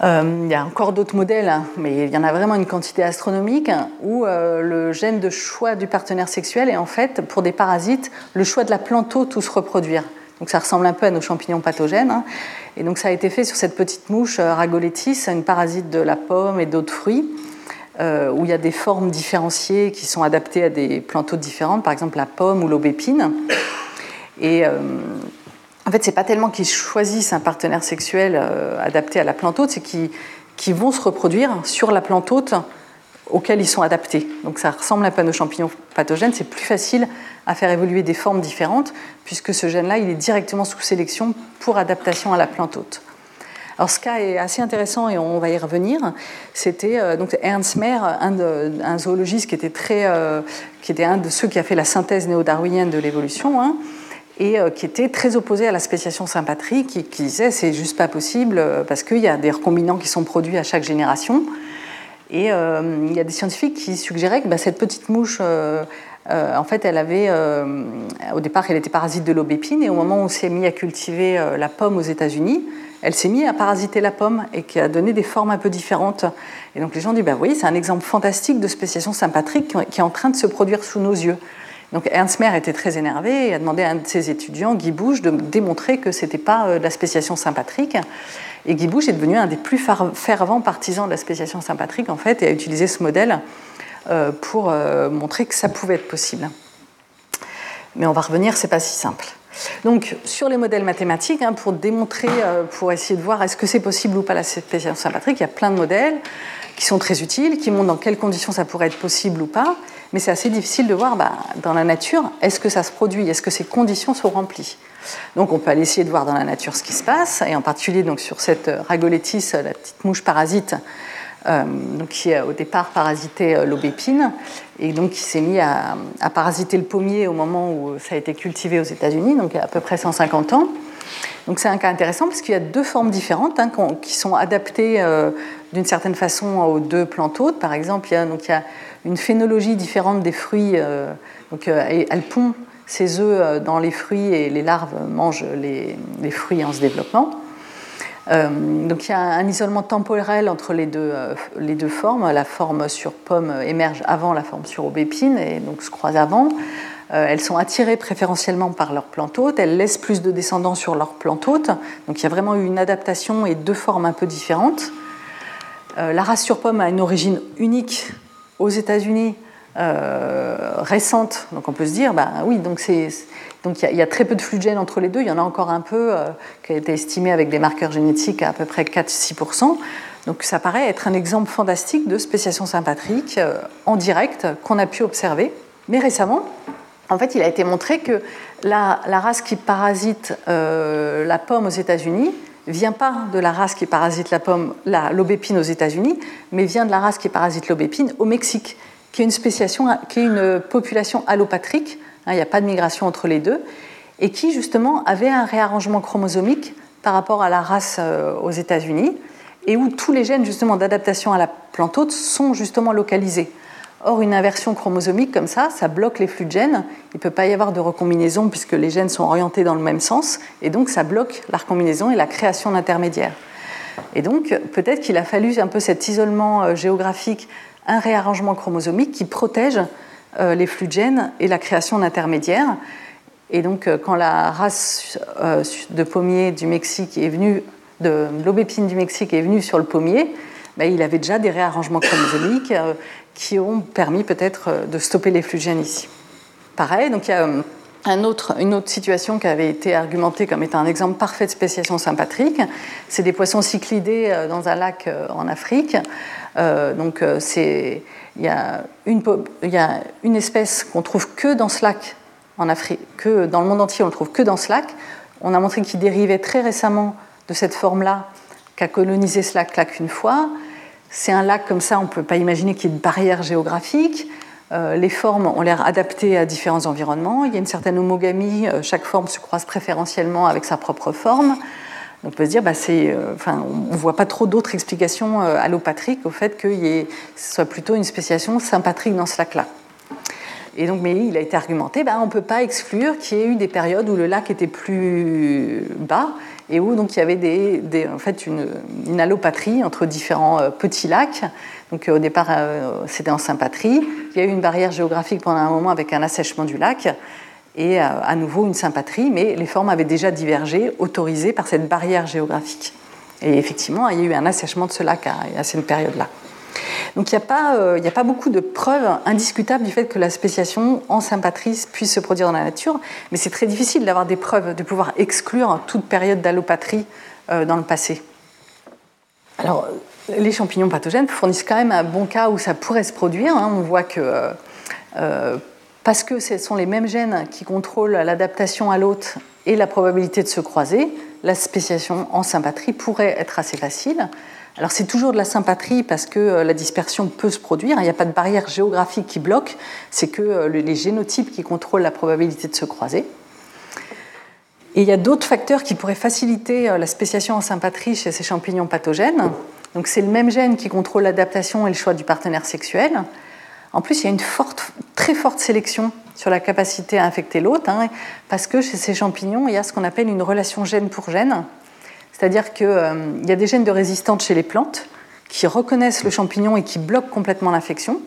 Euh, il y a encore d'autres modèles, hein, mais il y en a vraiment une quantité astronomique, où euh, le gène de choix du partenaire sexuel est en fait, pour des parasites, le choix de la plante où se reproduire. Donc ça ressemble un peu à nos champignons pathogènes. Hein. Et donc ça a été fait sur cette petite mouche euh, Ragoletis, une parasite de la pomme et d'autres fruits, où il y a des formes différenciées qui sont adaptées à des plantes différentes, par exemple la pomme ou l'aubépine. Et en fait, c'est pas tellement qu'ils choisissent un partenaire sexuel euh, adapté à la plante hôte, c'est qu'ils vont se reproduire sur la plante hôte auxquels ils sont adaptés. Donc ça ressemble un peu à champignons pathogènes, c'est plus facile à faire évoluer des formes différentes, puisque ce gène-là, il est directement sous sélection pour adaptation à la plante hôte. Alors ce cas est assez intéressant et on va y revenir. C'était euh, Ernst Mayr, un, zoologiste qui était, très, euh, qui était un de ceux qui a fait la synthèse néo-darwinienne de l'évolution. Hein, et euh, qui était très opposé à la spéciation sympatrique, qui, qui disait c'est juste pas possible parce qu'il y a des recombinants qui sont produits à chaque génération. Et il y a des scientifiques qui suggéraient que bah, cette petite mouche euh, en fait, elle avait, euh, au départ, elle était parasite de l'aubépine, et au moment où on s'est mis à cultiver euh, la pomme aux États-Unis, elle s'est mise à parasiter la pomme et qui a donné des formes un peu différentes. Et donc les gens disent, bah, oui, c'est un exemple fantastique de spéciation sympatrique qui est en train de se produire sous nos yeux. Donc Ernst Mayr était très énervé et a demandé à un de ses étudiants, Guy Bouche, de démontrer que ce n'était pas de la spéciation sympatrique. Et Guy Bouche est devenu un des plus fervents partisans de la spéciation sympatrique, en fait, et a utilisé ce modèle euh, pour euh, montrer que ça pouvait être possible. Mais on va revenir, c'est pas si simple. Donc, sur les modèles mathématiques, hein, pour démontrer, euh, pour essayer de voir est-ce que c'est possible ou pas la spéciation sympatrique, il y a plein de modèles qui sont très utiles, qui montrent dans quelles conditions ça pourrait être possible ou pas. Mais c'est assez difficile de voir bah, dans la nature, est-ce que ça se produit, est-ce que ces conditions sont remplies? Donc on peut aller essayer de voir dans la nature ce qui se passe, et en particulier donc, sur cette Ragoletis, la petite mouche parasite, euh, donc qui a au départ parasité euh, l'aubépine et donc qui s'est mis à, parasiter le pommier au moment où ça a été cultivé aux États-Unis, donc il y a à peu près 150 ans. Donc c'est un cas intéressant parce qu'il y a deux formes différentes hein, qui sont adaptées euh, d'une certaine façon aux deux plantes hôtes. Par exemple, il y a une phénologie différente des fruits. donc elle pond ses œufs dans les fruits et les larves mangent les, fruits en se développant. Euh, donc il y a un isolement temporel entre les deux, euh, formes. La forme sur pomme émerge avant la forme sur aubépine et donc se croise avant. Euh, elles sont attirées préférentiellement par leur plante hôte. Elles laissent plus de descendants sur leur plante hôte. Donc il y a vraiment eu une adaptation et deux formes un peu différentes. la race sur pomme a une origine unique aux États-Unis récente. Donc on peut se dire, bah oui, donc c'est donc il y, a très peu de flux de gènes entre les deux. Il y en a encore un peu euh, qui a été estimé avec des marqueurs génétiques à à peu près 4-6%. Donc ça paraît être un exemple fantastique de spéciation sympatrique euh, en direct qu'on a pu observer. Mais récemment, en fait, il a été montré que la, race qui parasite euh, la pomme aux États-Unis vient pas de la race qui parasite la pomme, l'aubépine aux États-Unis, mais vient de la race qui parasite l'aubépine au Mexique, qui est une spéciation, qui est une population allopatrique Hein, il n'y a pas de migration entre les deux, et qui justement avait un réarrangement chromosomique par rapport à la race euh, aux États-Unis, et où tous les gènes justement d'adaptation à la plante hôte sont justement localisés. Or, une inversion chromosomique comme ça, ça bloque les flux de gènes. Il ne peut pas y avoir de recombinaison puisque les gènes sont orientés dans le même sens, et donc ça bloque la recombinaison et la création d'intermédiaires. Et donc, peut-être qu'il a fallu un peu cet isolement euh, géographique, un réarrangement chromosomique qui protège euh, les flux de gènes et la création d'intermédiaires. Et donc, euh, quand la race de pommier du Mexique est venue, de l'aubépine du Mexique est venue sur le pommier, ben, il avait déjà des réarrangements chromosomiques qui ont permis peut-être de stopper les flux gènes ici. Pareil, donc il y a autre, une autre situation qui avait été argumentée comme étant un exemple parfait de spéciation sympatrique, c'est des poissons cyclidés dans un lac en Afrique. donc il y a une, espèce qu'on trouve que dans ce lac en Afrique, que dans le monde entier on le trouve que dans ce lac. On a montré qu'il dérivait très récemment de cette forme-là, qu'a colonisé ce lac-là qu'une fois. C'est un lac comme ça, on ne peut pas imaginer qu'il y ait de barrière géographique. Euh, les formes ont l'air adaptées à différents environnements. Il y a une certaine homogamie, euh, chaque forme se croise préférentiellement avec sa propre forme on peut se dire, bah, euh, enfin, on ne voit pas trop d'autres explications allopatriques au fait que ce soit plutôt une spéciation sympatrique dans ce lac-là. Et donc, mais il a été argumenté, bah, on ne peut pas exclure qu'il y ait eu des périodes où le lac était plus bas et où donc il y avait des, en fait une, allopatrie entre différents euh, petits lacs. Donc au départ, c'était en sympatrie. Il y a eu une barrière géographique pendant un moment avec un assèchement du lac et euh, à nouveau une sympatrie, mais les formes avaient déjà divergé, autorisées par cette barrière géographique. Et effectivement, il y a eu un assèchement de ce lac à, cette période-là. Donc il n'y a, pas, euh, a pas beaucoup de preuves indiscutables du fait que la spéciation en sympatrie puisse se produire dans la nature, mais c'est très difficile d'avoir des preuves, de pouvoir exclure toute période d'allopatrie euh, dans le passé. Alors, les champignons pathogènes fournissent quand même un bon cas où ça pourrait se produire. Hein. On voit que parce que ce sont les mêmes gènes qui contrôlent l'adaptation à l'hôte et la probabilité de se croiser, la spéciation en sympatrie pourrait être assez facile. Alors c'est toujours de la sympatrie parce que euh, la dispersion peut se produire, il n'y a pas de barrière géographique qui bloque, c'est que euh, les génotypes qui contrôlent la probabilité de se croiser. Et il y a d'autres facteurs qui pourraient faciliter euh, la spéciation en sympatrie chez ces champignons pathogènes. Donc c'est le même gène qui contrôle l'adaptation et le choix du partenaire sexuel. En plus, il y a une très forte sélection sur la capacité à infecter l'hôte, hein, parce que chez ces champignons, il y a ce qu'on appelle une relation gène pour gène. C'est-à-dire qu'il euh, y a des gènes de résistance chez les plantes qui reconnaissent le champignon et qui bloquent complètement l'infection.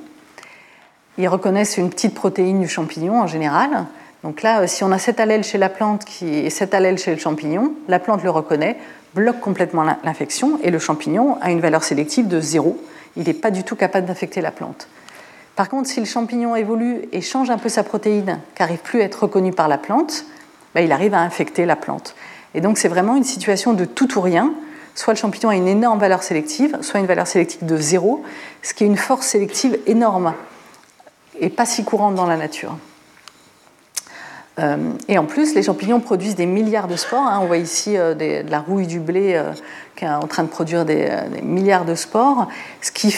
Ils reconnaissent une petite protéine du champignon en général. Donc là, euh, si on a cet allèle chez la plante et cet allèle chez le champignon, la plante le reconnaît, bloque complètement l'infection et le champignon a une valeur sélective de zéro. Il n'est pas du tout capable d'infecter la plante. Par contre, si le champignon évolue et change un peu sa protéine, qui n'arrive plus à être reconnue par la plante, ben, il arrive à infecter la plante. Et donc c'est vraiment une situation de tout ou rien. Soit le champignon a une énorme valeur sélective, soit une valeur sélective de zéro, ce qui est une force sélective énorme et pas si courante dans la nature. Euh, et en plus, les champignons produisent des milliards de spores. Hein. On voit ici euh, de la rouille du blé euh, qui est en train de produire des, milliards de spores, ce qui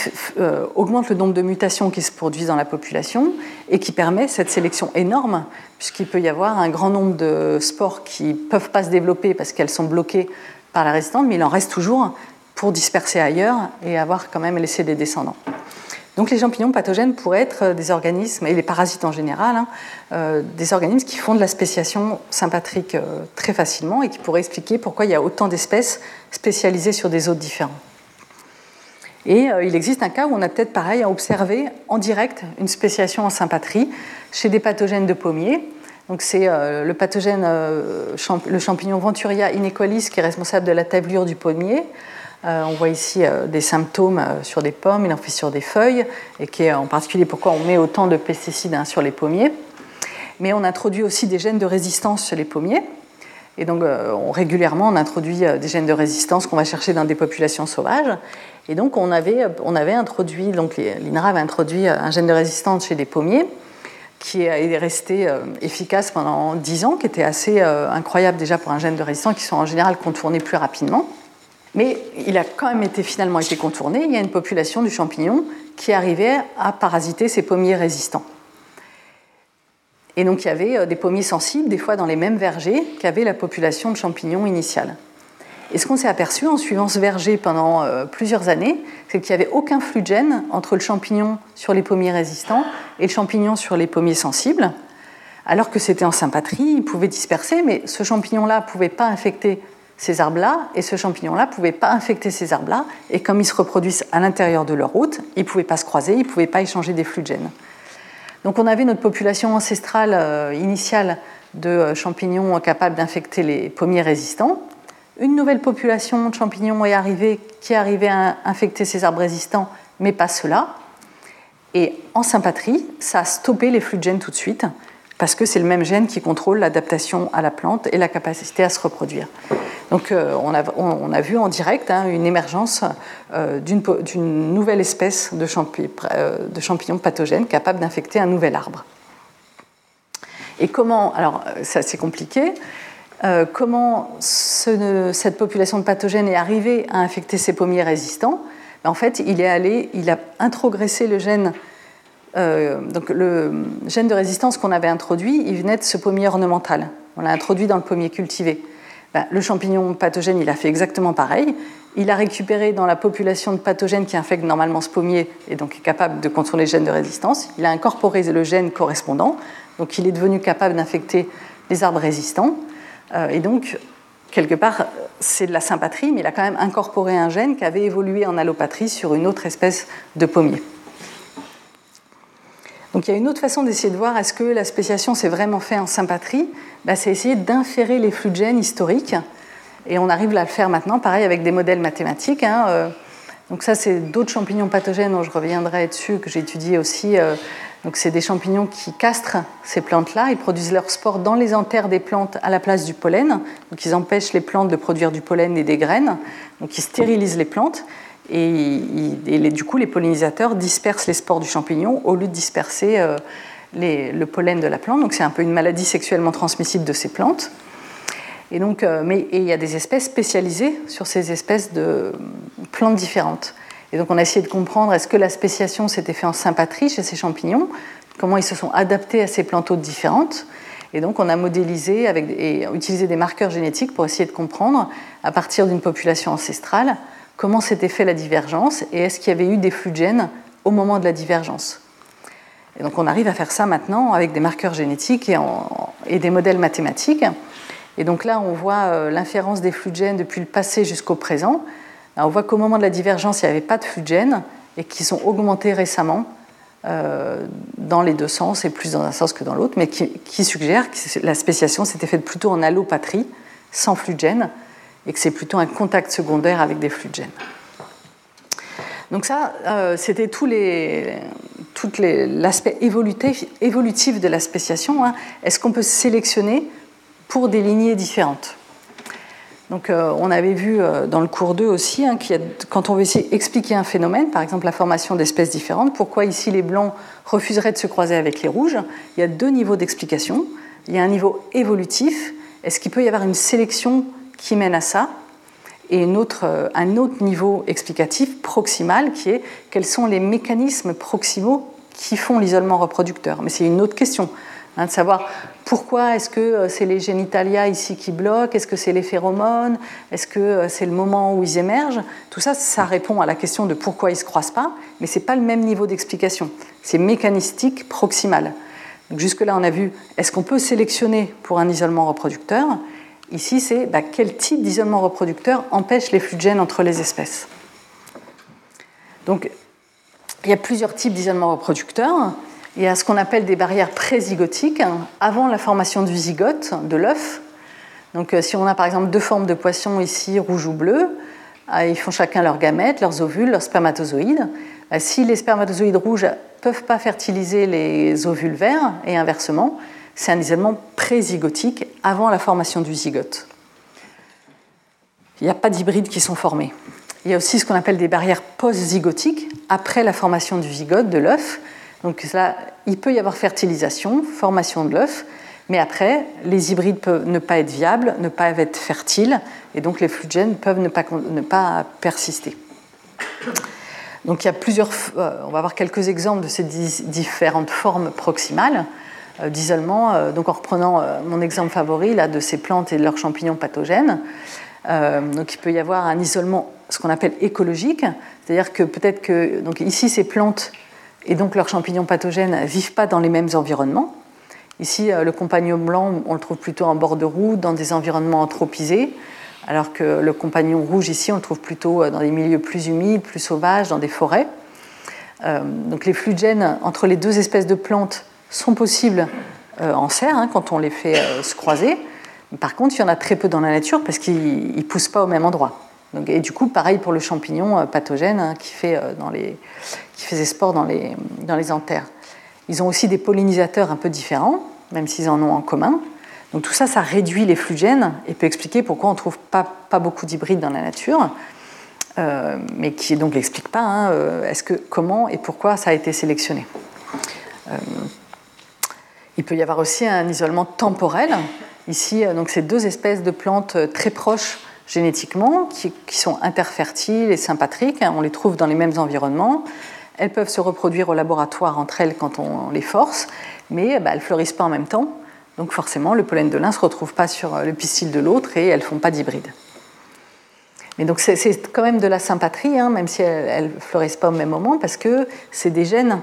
augmente le nombre de mutations qui se produisent dans la population et qui permet cette sélection énorme, puisqu'il peut y avoir un grand nombre de spores qui ne peuvent pas se développer parce qu'elles sont bloquées par la résistance, mais il en reste toujours pour disperser ailleurs et avoir quand même laissé des descendants. Donc les champignons pathogènes pourraient être euh, des organismes, et les parasites en général, hein, euh, des organismes qui font de la spéciation sympatrique euh, très facilement et qui pourraient expliquer pourquoi il y a autant d'espèces spécialisées sur des hôtes différents. Et il existe un cas où on a peut-être pareil à observer en direct une spéciation en sympatrie chez des pathogènes de pommiers. C'est le pathogène, le champignon Venturia inequalis qui est responsable de la tablure du pommier. Euh, on voit ici euh, des symptômes euh, sur des pommes, il en fait sur des feuilles, et qui est en particulier pourquoi on met autant de pesticides hein, sur les pommiers. Mais on introduit aussi des gènes de résistance chez les pommiers. Et donc, régulièrement, on introduit des gènes de résistance qu'on va chercher dans des populations sauvages. Et donc, on avait, on avait introduit, donc l'INRA avait introduit un gène de résistance chez des pommiers qui est resté efficace pendant 10 ans, qui était assez incroyable déjà pour un gène de résistance qui sont en général contournés plus rapidement. Mais il a quand même été, finalement été contourné. Il y a une population du champignon qui arrivait à parasiter ces pommiers résistants. Et donc il y avait euh, des pommiers sensibles, des fois dans les mêmes vergers qu'avait la population de champignons initiale. Et ce qu'on s'est aperçu en suivant ce verger pendant euh, plusieurs années, c'est qu'il n'y avait aucun flux de gènes entre le champignon sur les pommiers résistants et le champignon sur les pommiers sensibles, alors que c'était en sympatrie, il pouvait disperser, mais ce champignon-là ne pouvait pas infecter ces arbres-là, et ce champignon-là ne pouvait pas infecter ces arbres-là, et comme ils se reproduisent à l'intérieur de leur hôte, ils ne pouvaient pas se croiser, ils ne pouvaient pas échanger des flux de gènes. Donc on avait notre population ancestrale euh, initiale de euh, champignons capables d'infecter les pommiers résistants. Une nouvelle population de champignons est arrivée qui arrivait à infecter ces arbres résistants, mais pas ceux-là. Et en sympatrie, ça a stoppé les flux de gènes tout de suite, parce que c'est le même gène qui contrôle l'adaptation à la plante et la capacité à se reproduire. Donc euh, on, a, vu en direct hein, une émergence euh, d'une nouvelle espèce euh, de, champignons pathogènes capable d'infecter un nouvel arbre. Et comment, alors ça c'est compliqué, comment cette population de pathogènes est arrivée à infecter ces pommiers résistants? En fait, il est allé, il a introgressé le gène donc le gène de résistance qu'on avait introduit, il venait de ce pommier ornemental. On l'a introduit dans le pommier cultivé. Ben, le champignon pathogène, il a fait exactement pareil. Il a récupéré dans la population de pathogènes qui infectent normalement ce pommier et donc est capable de contrôler les gènes de résistance. Il a incorporé le gène correspondant, donc il est devenu capable d'infecter les arbres résistants. Euh, et donc, quelque part, c'est de la sympatrie, mais il a quand même incorporé un gène qui avait évolué en allopatrie sur une autre espèce de pommier. Donc il y a une autre façon d'essayer de voir est-ce que la spéciation s'est vraiment fait en sympatrie bah, C'est essayer d'inférer les flux de gènes historiques. Et on arrive à le faire maintenant, pareil avec des modèles mathématiques. Hein, euh. donc ça, c'est d'autres champignons pathogènes dont je reviendrai dessus, que j'ai étudié aussi. Euh. donc c'est des champignons qui castrent ces plantes-là. Ils produisent leurs spores dans les anthères des plantes à la place du pollen. Donc ils empêchent les plantes de produire du pollen et des graines. Donc ils stérilisent les plantes. Et, du coup, les pollinisateurs dispersent les spores du champignon au lieu de disperser le pollen de la plante. Donc c'est un peu une maladie sexuellement transmissible de ces plantes. Et donc, mais il y a des espèces spécialisées sur ces espèces de plantes différentes. Et donc on a essayé de comprendre est-ce que la spéciation s'était faite en sympatrie chez ces champignons, comment ils se sont adaptés à ces plantes différentes? Et donc on a modélisé avec, et utilisé des marqueurs génétiques pour essayer de comprendre, à partir d'une population ancestrale, comment s'était fait la divergence et est-ce qu'il y avait eu des flux de gènes au moment de la divergence. Et donc on arrive à faire ça maintenant avec des marqueurs génétiques et, des modèles mathématiques. Et donc là on voit euh, l'inférence des flux de gènes depuis le passé jusqu'au présent on voit qu'au moment de la divergence, il n'y avait pas de flux de gènes et qu'ils sont augmentés récemment euh, dans les deux sens, et plus dans un sens que dans l'autre, mais qui, suggère que la spéciation s'était faite plutôt en allopatrie, sans flux de gènes, et que c'est plutôt un contact secondaire avec des flux de gènes. Donc ça, euh, c'était tout l'aspect évolutif, de la spéciation. Hein. Est-ce qu'on peut sélectionner pour des lignées différentes? Donc, euh, on avait vu euh, dans le cours 2 aussi hein, qu'il quand on veut essayer d'expliquer un phénomène, par exemple la formation d'espèces différentes, pourquoi ici les blancs refuseraient de se croiser avec les rouges, il y a deux niveaux d'explication. Il y a un niveau évolutif, est-ce qu'il peut y avoir une sélection qui mène à ça Et euh, un autre niveau explicatif proximal qui est quels sont les mécanismes proximaux qui font l'isolement reproducteur. Mais c'est une autre question. Hein, de savoir pourquoi est-ce que euh, c'est les génitalia ici qui bloquent, est-ce que c'est les phéromones, est-ce que euh, c'est le moment où ils émergent. Tout ça, ça répond à la question de pourquoi ils ne se croisent pas, mais ce n'est pas le même niveau d'explication. C'est mécanistique proximal. Jusque-là, on a vu, est-ce qu'on peut sélectionner pour un isolement reproducteur Ici, c'est bah, quel type d'isolement reproducteur empêche les flux de gènes entre les espèces? Donc, il y a plusieurs types d'isolement reproducteurs. Il y a ce qu'on appelle des barrières prézygotiques avant la formation du zygote, de l'œuf. Donc, euh, si on a par exemple deux formes de poissons ici, rouge ou bleu, euh, ils font chacun leurs gamètes, leurs ovules, leurs spermatozoïdes. Euh, si les spermatozoïdes rouges ne peuvent pas fertiliser les ovules verts et inversement, c'est un isolement prézygotique avant la formation du zygote. Il n'y a pas d'hybrides qui sont formés. Il y a aussi ce qu'on appelle des barrières post-zygotiques après la formation du zygote, de l'œuf. Donc là, il peut y avoir fertilisation, formation de l'œuf, mais après, les hybrides peuvent ne pas être viables, ne pas être fertiles, et donc les flux de gènes peuvent ne pas, ne pas persister. Donc il y a plusieurs, euh, on va voir quelques exemples de ces différentes formes proximales d'isolement. Euh, donc en reprenant mon exemple favori là, de ces plantes et de leurs champignons pathogènes, donc il peut y avoir un isolement, ce qu'on appelle écologique, c'est-à-dire que peut-être que donc ici ces plantes et donc leurs champignons pathogènes ne vivent pas dans les mêmes environnements. Ici, euh, le compagnon blanc, on le trouve plutôt en bord de route, dans des environnements anthropisés, alors que le compagnon rouge, ici, on le trouve plutôt euh, dans des milieux plus humides, plus sauvages, dans des forêts. Euh, donc les flux de gènes entre les deux espèces de plantes sont possibles en serre, hein, quand on les fait se croiser. Par contre, il y en a très peu dans la nature parce qu'ils ne poussent pas au même endroit. et du coup, pareil pour le champignon pathogène hein, qui, fait, dans les, qui faisaient sport dans les, dans les anthères. Ils ont aussi des pollinisateurs un peu différents, même s'ils en ont en commun. Donc tout ça, ça réduit les flux de gènes et peut expliquer pourquoi on ne trouve pas, beaucoup d'hybrides dans la nature, euh, mais qui donc n'explique pas hein, euh, est-ce que, comment et pourquoi ça a été sélectionné. Euh, il peut y avoir aussi un isolement temporel. Ici, donc c'est deux espèces de plantes très proches génétiquement, qui, sont interfertiles et sympatriques. On les trouve dans les mêmes environnements. Elles peuvent se reproduire au laboratoire entre elles quand on les force, mais bah, elles ne fleurissent pas en même temps. Donc forcément, le pollen de l'un ne se retrouve pas sur le pistil de l'autre et elles ne font pas d'hybride. Mais donc c'est quand même de la sympatrie, hein, même si elles ne fleurissent pas au même moment, parce que c'est des gènes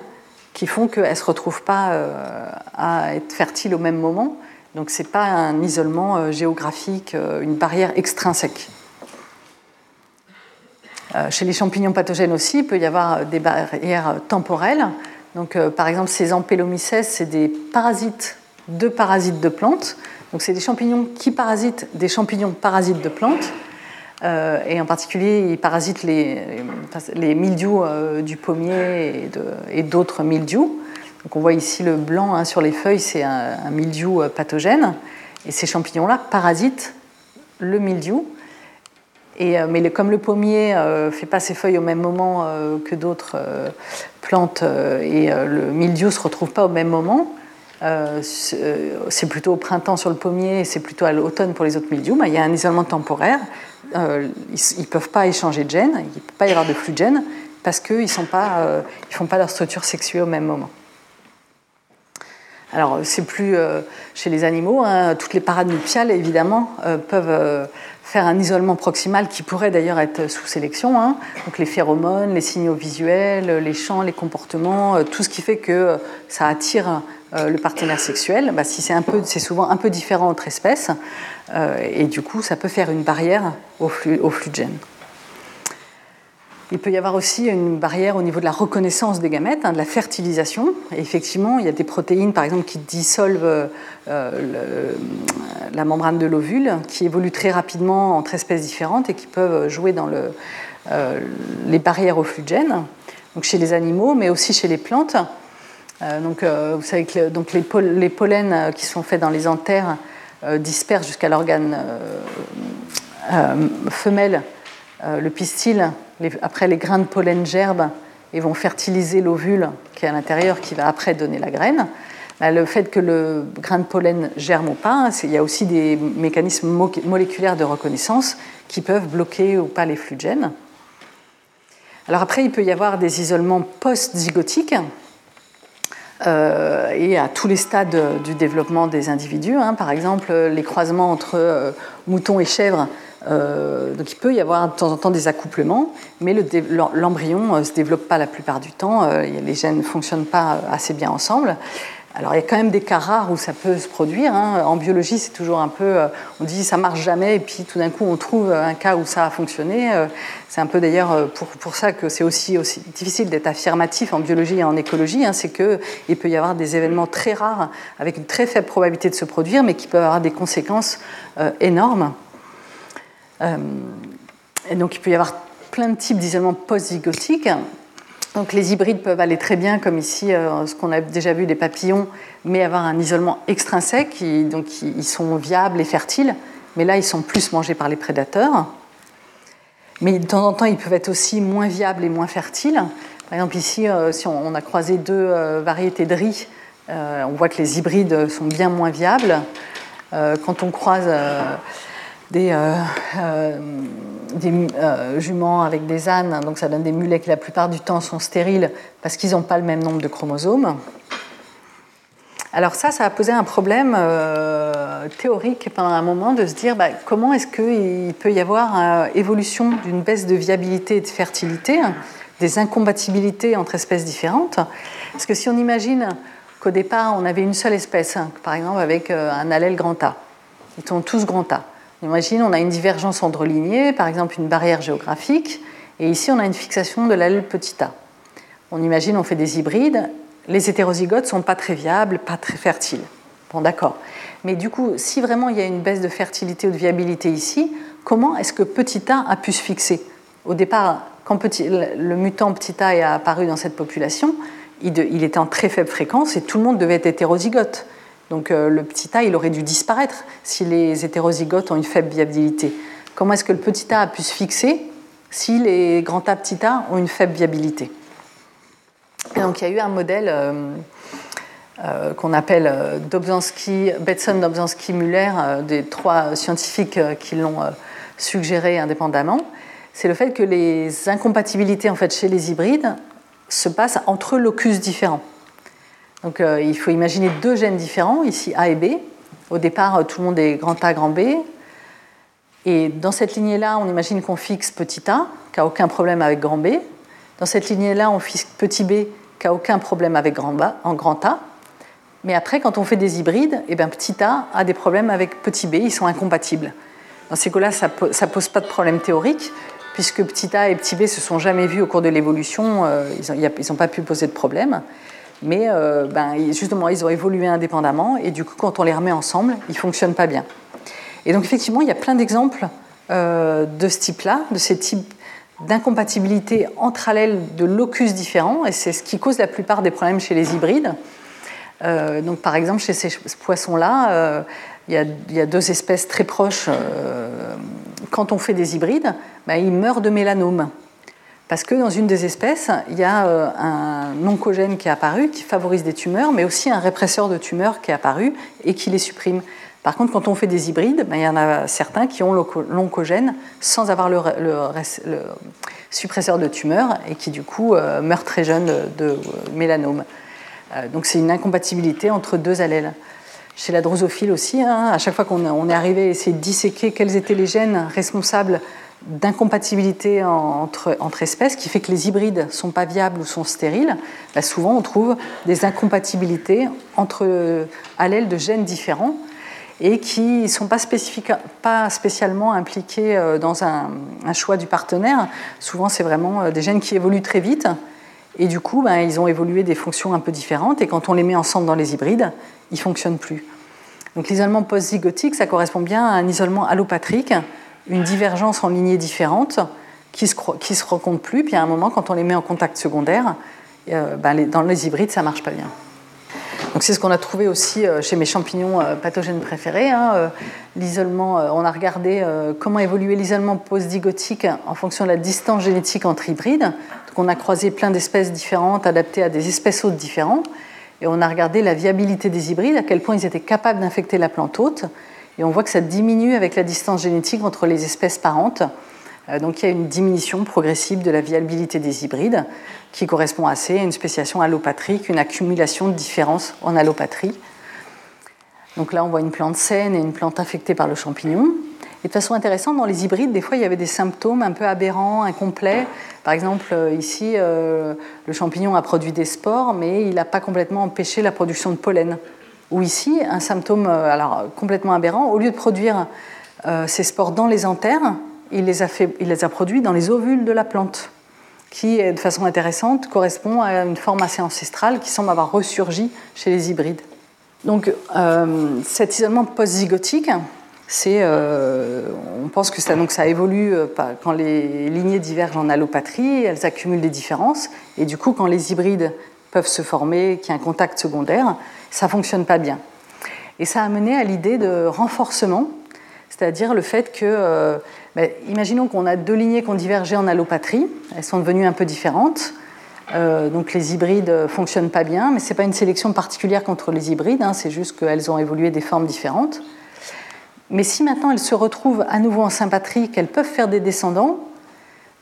qui font qu'elles ne se retrouvent pas euh, à être fertiles au même moment. Donc ce n'est pas un isolement euh, géographique, euh, une barrière extrinsèque. Chez les champignons pathogènes aussi, il peut y avoir des barrières temporelles. Donc, par exemple, ces ampélomycètes, c'est des parasites de parasites de plantes. Donc, c'est des champignons qui parasitent des champignons parasites de plantes. Euh, et en particulier, ils parasitent les, les mildious du pommier et d'autres mildious. Donc, on voit ici le blanc hein, sur les feuilles, c'est un, un, mildiou pathogène. Et ces champignons-là parasitent le mildiou Et, mais comme le pommier ne fait pas ses feuilles au même moment que d'autres plantes et le mildiou ne se retrouve pas au même moment, c'est plutôt au printemps sur le pommier et c'est plutôt à l'automne pour les autres mildious, il y a un isolement temporaire. Ils ne peuvent pas échanger de gènes, il ne peut pas y avoir de flux de gènes parce qu'ils ne font pas leur structure sexuée au même moment. Alors, c'est plus euh, chez les animaux. Hein, toutes les parades nuptiales, évidemment, euh, peuvent euh, faire un isolement proximal qui pourrait d'ailleurs être sous sélection. Hein. Donc, les phéromones, les signaux visuels, les chants, les comportements, tout ce qui fait que ça attire le partenaire sexuel. Bah, si c'est souvent un peu différent entre espèces, et du coup, ça peut faire une barrière au flux, de gènes. Il peut y avoir aussi une barrière au niveau de la reconnaissance des gamètes, hein, de la fertilisation. effectivement, il y a des protéines, par exemple, qui dissolvent euh, la membrane de l'ovule, qui évoluent très rapidement entre espèces différentes et qui peuvent jouer dans euh, les barrières au flux de gènes, donc chez les animaux, mais aussi chez les plantes. Euh, donc, vous savez que donc les, les, pollens qui sont faits dans les anthères dispersent jusqu'à l'organe femelle, le pistil, après, les grains de pollen gerbent et vont fertiliser l'ovule qui est à l'intérieur, qui va après donner la graine. Le fait que le grain de pollen germe ou pas, il y a aussi des mécanismes moléculaires de reconnaissance qui peuvent bloquer ou pas les flux de gènes. Alors après, il peut y avoir des isolements post-zygotiques, euh, et à tous les stades du développement des individus. Hein. Par exemple, les croisements entre euh, moutons et chèvres euh, donc il peut y avoir de temps en temps des accouplements, mais l'embryon ne se développe pas la plupart du temps, les gènes ne fonctionnent pas assez bien ensemble. Alors il y a quand même des cas rares où ça peut se produire. Hein. En biologie, c'est toujours un peu, on dit ça marche jamais, et puis tout d'un coup on trouve un cas où ça a fonctionné. C'est un peu d'ailleurs pour, pour, ça que c'est aussi, aussi difficile d'être affirmatif en biologie et en écologie. Hein. C'est qu'il peut y avoir des événements très rares avec une très faible probabilité de se produire, mais qui peuvent avoir des conséquences énormes. Euh, et donc il peut y avoir plein de types d'isolement post-zygotique. Donc les hybrides peuvent aller très bien, comme ici, euh, ce qu'on a déjà vu des papillons, mais avoir un isolement extrinsèque, donc ils sont viables et fertiles, mais là ils sont plus mangés par les prédateurs. Mais de temps en temps, ils peuvent être aussi moins viables et moins fertiles. Par exemple, ici, euh, si on a croisé deux variétés de riz, on voit que les hybrides sont bien moins viables. Quand on croise des, euh, euh, euh, juments avec des ânes, donc ça donne des mulets qui la plupart du temps sont stériles parce qu'ils n'ont pas le même nombre de chromosomes. Alors ça, ça a posé un problème théorique pendant un moment de se dire bah, comment est-ce qu'il peut y avoir évolution d'une baisse de viabilité et de fertilité, des incompatibilités entre espèces différentes? Parce que si on imagine qu'au départ, on avait une seule espèce, hein, par exemple avec un allèle grand A, ils sont tous grand A. Imagine, on a une divergence endrelignée, par exemple une barrière géographique, et ici on a une fixation de l'allèle petit a. On imagine, on fait des hybrides, les hétérozygotes ne sont pas très viables, pas très fertiles. Bon, d'accord. Mais du coup, si vraiment il y a une baisse de fertilité ou de viabilité ici, comment est-ce que petit a a pu se fixer? Au départ, quand le mutant petit a est apparu dans cette population, il était en très faible fréquence et tout le monde devait être hétérozygote. Donc euh, le petit a, il aurait dû disparaître si les hétérozygotes ont une faible viabilité. Comment est-ce que le petit a a pu se fixer si les grands a petit a ont une faible viabilité? Donc il y a eu un modèle euh, euh, qu'on appelle Dobzhansky, Betson, Dobzhansky, Muller, des trois scientifiques qui l'ont suggéré indépendamment. C'est le fait que les incompatibilités en fait, chez les hybrides se passent entre locus différents. Donc euh, il faut imaginer deux gènes différents, ici A et B. Au départ, tout le monde est grand A, grand B. Et dans cette lignée-là, on imagine qu'on fixe petit a, qui n'a aucun problème avec grand B. Dans cette lignée-là, on fixe petit b, qui n'a aucun problème avec grand, en grand A. Mais après, quand on fait des hybrides, eh bien, petit a a des problèmes avec petit b, ils sont incompatibles. Dans ces cas-là, ça ne pose pas de problème théorique, puisque petit a et petit b se sont jamais vus au cours de l'évolution, euh, ils n'ont pas pu poser de problème mais euh, ben, justement, ils ont évolué indépendamment, et du coup, quand on les remet ensemble, ils ne fonctionnent pas bien. Et donc, effectivement, il y a plein d'exemples euh, de ce type-là, de ces types d'incompatibilité entre allèles de locus différents, et c'est ce qui cause la plupart des problèmes chez les hybrides. Euh, donc, par exemple, chez ces poissons-là, il, y a deux espèces très proches quand on fait des hybrides, ben, ils meurent de mélanome. Parce que dans une des espèces, il y a euh, un oncogène qui est apparu, qui favorise des tumeurs, mais aussi un répresseur de tumeurs qui est apparu et qui les supprime. Par contre, quand on fait des hybrides, ben, il y en a certains qui ont l'oncogène sans avoir le, suppresseur de tumeurs et qui du coup euh, meurent très jeunes de, mélanome. Euh, donc c'est une incompatibilité entre deux allèles. Chez la drosophile aussi, hein, à chaque fois qu'on est arrivé à essayer de disséquer quels étaient les gènes responsables d'incompatibilité entre, espèces qui fait que les hybrides sont pas viables ou sont stériles, ben, souvent on trouve des incompatibilités entre allèles de gènes différents et qui ne sont pas, pas, spécialement impliqués euh, dans un, choix du partenaire. Souvent, c'est vraiment euh, des gènes qui évoluent très vite et du coup, ben, ils ont évolué des fonctions un peu différentes et quand on les met ensemble dans les hybrides, ils ne fonctionnent plus. Donc l'isolement post-zygotique, ça correspond bien à un isolement allopatrique, une divergence en lignées différentes qui se, se rencontrent plus, puis à un moment, quand on les met en contact secondaire, euh, ben, dans les hybrides, ça marche pas bien c'est ce qu'on a trouvé aussi euh, chez mes champignons euh, pathogènes préférés. Hein, l'isolement, on a regardé comment évoluait l'isolement post-digotique en fonction de la distance génétique entre hybrides. Donc on a croisé plein d'espèces différentes adaptées à des espèces hôtes différentes. Et on a regardé la viabilité des hybrides, à quel point ils étaient capables d'infecter la plante hôte. Et on voit que ça diminue avec la distance génétique entre les espèces parentes. Donc il y a une diminution progressive de la viabilité des hybrides qui correspond assez à une spéciation allopatrique, une accumulation de différences en allopatrie. Donc là, on voit une plante saine et une plante infectée par le champignon. Et de façon intéressante, dans les hybrides, des fois, il y avait des symptômes un peu aberrants, incomplets. Par exemple, euh, ici, euh, le champignon a produit des spores, mais il n'a pas complètement empêché la production de pollen. Ou ici, un symptôme euh, alors, complètement aberrant, au lieu de produire ces spores dans les anthères, il les, a produits dans les ovules de la plante qui, de façon intéressante, correspond à une forme assez ancestrale qui semble avoir ressurgi chez les hybrides. Donc, euh, cet isolement post-zygotique, euh, on pense que ça, ça évolue euh, quand les lignées divergent en allopatrie, elles accumulent des différences, et du coup, quand les hybrides peuvent se former, qu'il y a un contact secondaire, ça ne fonctionne pas bien. Et ça a mené à l'idée de renforcement, c'est-à-dire le fait que imaginons qu'on a deux lignées qui ont divergé en allopatrie, elles sont devenues un peu différentes. Euh, donc les hybrides ne fonctionnent pas bien, mais ce n'est pas une sélection particulière contre les hybrides, hein, c'est juste qu'elles ont évolué des formes différentes. Mais si maintenant elles se retrouvent à nouveau en sympatrie, qu'elles peuvent faire des descendants,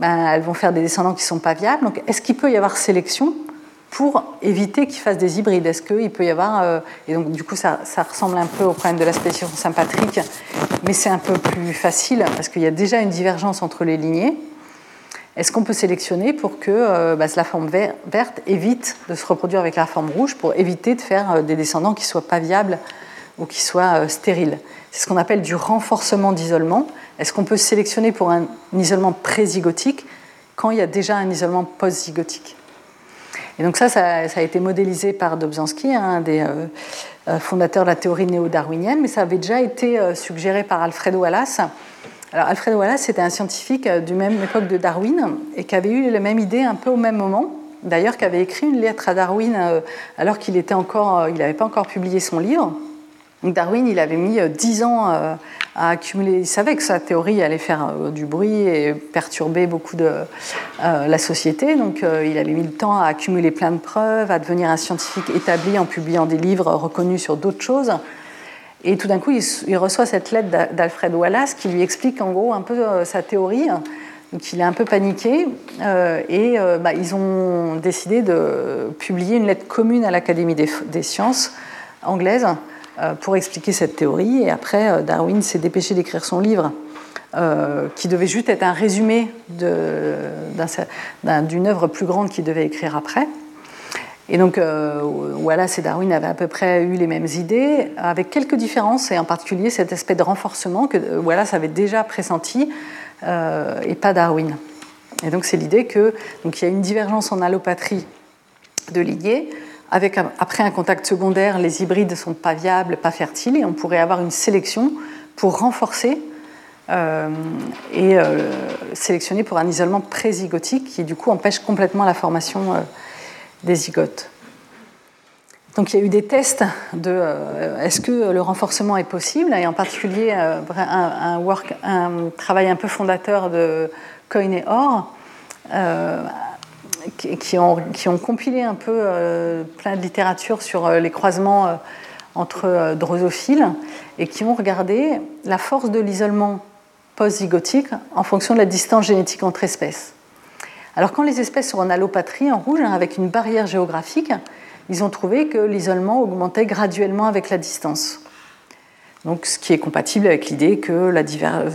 ben, elles vont faire des descendants qui ne sont pas viables. Donc est-ce qu'il peut y avoir sélection pour éviter qu'ils fassent des hybrides Est-ce qu'il peut y avoir. Euh, et donc, du coup, ça, ressemble un peu au problème de la spéciation sympatrique, mais c'est un peu plus facile parce qu'il y a déjà une divergence entre les lignées. Est-ce qu'on peut sélectionner pour que euh, bah, la forme verte évite de se reproduire avec la forme rouge pour éviter de faire euh, des descendants qui ne soient pas viables ou qui soient stériles? C'est ce qu'on appelle du renforcement d'isolement. Est-ce qu'on peut sélectionner pour un isolement pré-zygotique quand il y a déjà un isolement post-zygotique? Et donc ça, ça, a été modélisé par Dobzhansky, un des euh, euh, fondateurs de la théorie néo-darwinienne, mais ça avait déjà été euh, suggéré par Alfred Wallace. Alors Alfred Wallace, c'était un scientifique du même époque de Darwin et qui avait eu la même idée un peu au même moment. D'ailleurs, qui avait écrit une lettre à Darwin alors qu'il était encore, il n'avait pas encore publié son livre. Donc Darwin, il avait mis dix ans Il savait que sa théorie allait faire euh, du bruit et perturber beaucoup de euh, la société. Donc euh, il avait mis le temps à accumuler plein de preuves, à devenir un scientifique établi en publiant des livres reconnus sur d'autres choses. Et tout d'un coup, il, reçoit cette lettre d'Alfred Wallace qui lui explique en gros un peu sa théorie. Donc il est un peu paniqué et bah, ils ont décidé de publier une lettre commune à l'Académie des, des, sciences anglaise pour expliquer cette théorie. Et après, euh, Darwin s'est dépêché d'écrire son livre, euh, qui devait juste être un résumé d'une œuvre plus grande qu'il devait écrire après. Et donc, Wallace et Darwin avaient à peu près eu les mêmes idées, avec quelques différences, et en particulier cet aspect de renforcement que Wallace avait déjà pressenti, et pas Darwin. Et donc, c'est l'idée qu'il y a une divergence en allopatrie de lignées, après un contact secondaire, les hybrides ne sont pas viables, pas fertiles, et on pourrait avoir une sélection pour renforcer euh, et euh, sélectionner pour un isolement pré-zygotique qui du coup empêche complètement la formation euh, des zygotes. Donc il y a eu des tests de est-ce que le renforcement est possible, et en particulier un, travail un peu fondateur de Coyne et Or, qui, ont, compilé un peu plein de littérature sur les croisements entre drosophiles et qui ont regardé la force de l'isolement post-zygotique en fonction de la distance génétique entre espèces. Alors quand les espèces sont en allopatrie, en rouge, hein, avec une barrière géographique, ils ont trouvé que l'isolement augmentait graduellement avec la distance. Donc, ce qui est compatible avec l'idée qu'il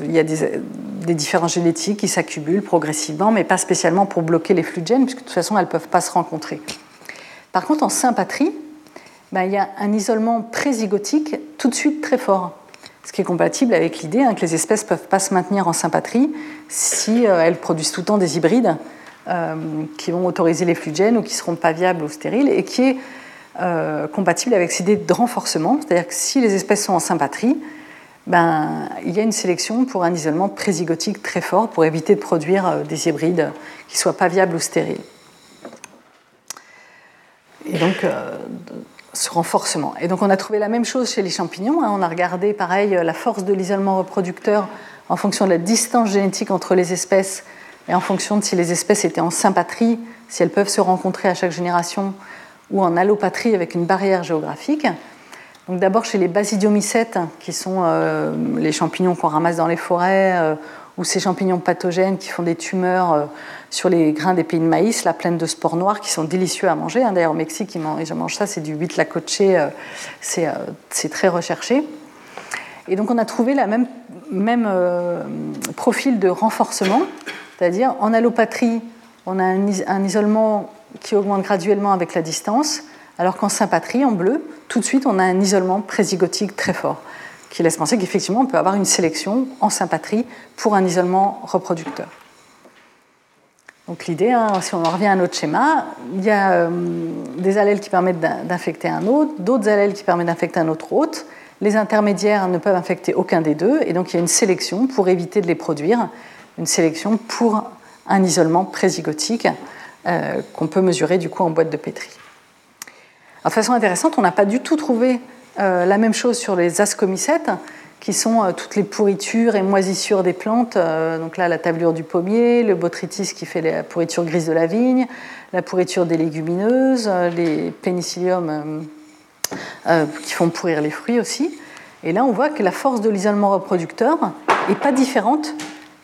y a des, différences génétiques qui s'accumulent progressivement, mais pas spécialement pour bloquer les flux de gènes, puisque de toute façon, elles ne peuvent pas se rencontrer. Par contre, en sympatrie, ben, il y a un isolement prézygotique tout de suite très fort, ce qui est compatible avec l'idée hein, que les espèces ne peuvent pas se maintenir en sympatrie si euh, elles produisent tout le temps des hybrides euh, qui vont autoriser les flux de gènes ou qui ne seront pas viables ou stériles, et qui euh, compatible avec cette idée de renforcement, c'est-à-dire que si les espèces sont en sympatrie, ben, il y a une sélection pour un isolement prézygotique très fort pour éviter de produire euh, des hybrides qui ne soient pas viables ou stériles. Et donc, ce renforcement. Et donc, on a trouvé la même chose chez les champignons. Hein. On a regardé, pareil, la force de l'isolement reproducteur en fonction de la distance génétique entre les espèces et en fonction de si les espèces étaient en sympatrie, si elles peuvent se rencontrer à chaque génération, ou en allopatrie avec une barrière géographique. Donc d'abord chez les basidiomycètes, qui sont euh, les champignons qu'on ramasse dans les forêts, euh, ou ces champignons pathogènes qui font des tumeurs euh, sur les grains des pays de maïs, la plaine de spores noirs, qui sont délicieux à manger. Hein. D'ailleurs au Mexique, ils mangent, ça, c'est du huitlacoche, c'est très recherché. Et donc on a trouvé le même, même profil de renforcement c'est-à-dire, en allopatrie, on a un, isolement qui augmente graduellement avec la distance, alors qu'en sympatrie, en bleu, tout de suite, on a un isolement prézygotique très fort, qui laisse penser qu'effectivement, on peut avoir une sélection en sympatrie pour un isolement reproducteur. Donc l'idée, hein, si on en revient à notre schéma, il y a euh, des allèles qui permettent d'infecter un hôte, d'autres allèles qui permettent d'infecter un autre hôte. Les intermédiaires ne peuvent infecter aucun des deux, et donc il y a une sélection pour éviter de les produire une sélection pour un isolement prézygotique euh, qu'on peut mesurer du coup en boîte de pétri. de façon intéressante, on n'a pas du tout trouvé euh, la même chose sur les ascomycètes, qui sont euh, toutes les pourritures et moisissures des plantes. donc là, la tablure du pommier, le botrytis qui fait la pourriture grise de la vigne, la pourriture des légumineuses, les pénicilliums qui font pourrir les fruits aussi. Et là, on voit que la force de l'isolement reproducteur n'est pas différente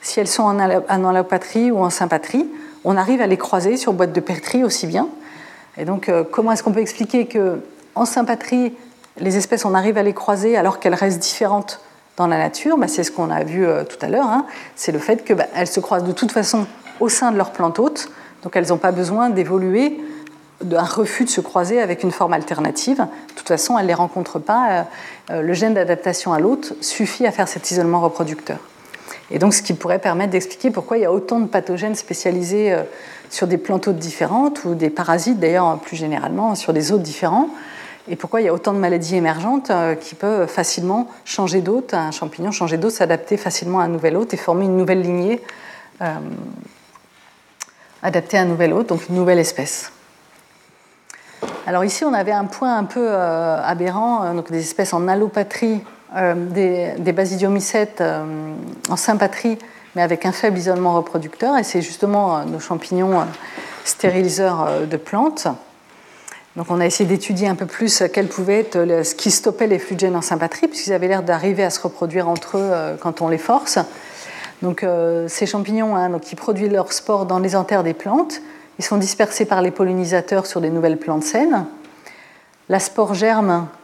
si elles sont en allopatrie ou en sympatrie, on arrive à les croiser sur boîte de pétri aussi bien. Et donc, euh, comment est-ce qu'on peut expliquer que en sympatrie, les espèces, on arrive à les croiser alors qu'elles restent différentes dans la nature? Bah, C'est ce qu'on a vu euh, tout à l'heure. Hein. C'est le fait qu'elles bah, se croisent de toute façon au sein de leur plante hôte, donc elles n'ont pas besoin d'évoluer d'un refus de se croiser avec une forme alternative. De toute façon, elles ne les rencontrent pas. Euh, le gène d'adaptation à l'hôte suffit à faire cet isolement reproducteur. Et donc, ce qui pourrait permettre d'expliquer pourquoi il y a autant de pathogènes spécialisés euh, sur des plantes hôtes différentes ou des parasites, d'ailleurs, plus généralement, sur des hôtes différents. Et pourquoi il y a autant de maladies émergentes euh, qui peuvent facilement changer d'hôte, un champignon changer d'hôte, s'adapter facilement à un nouvel hôte et former une nouvelle lignée euh, adaptée à un nouvel hôte, donc une nouvelle espèce. Alors ici, on avait un point un peu aberrant, donc des espèces en allopatrie des, des, basidiomycètes euh, en sympatrie, mais avec un faible isolement reproducteur, et c'est justement euh, nos champignons stériliseurs de plantes. Donc on a essayé d'étudier un peu plus quel pouvait être ce qui stoppait les flux de gènes en sympatrie, puisqu'ils avaient l'air d'arriver à se reproduire entre eux quand on les force. Donc ces champignons hein, donc, qui produisent leurs spores dans les anthères des plantes, ils sont dispersés par les pollinisateurs sur des nouvelles plantes saines. La spore germe euh,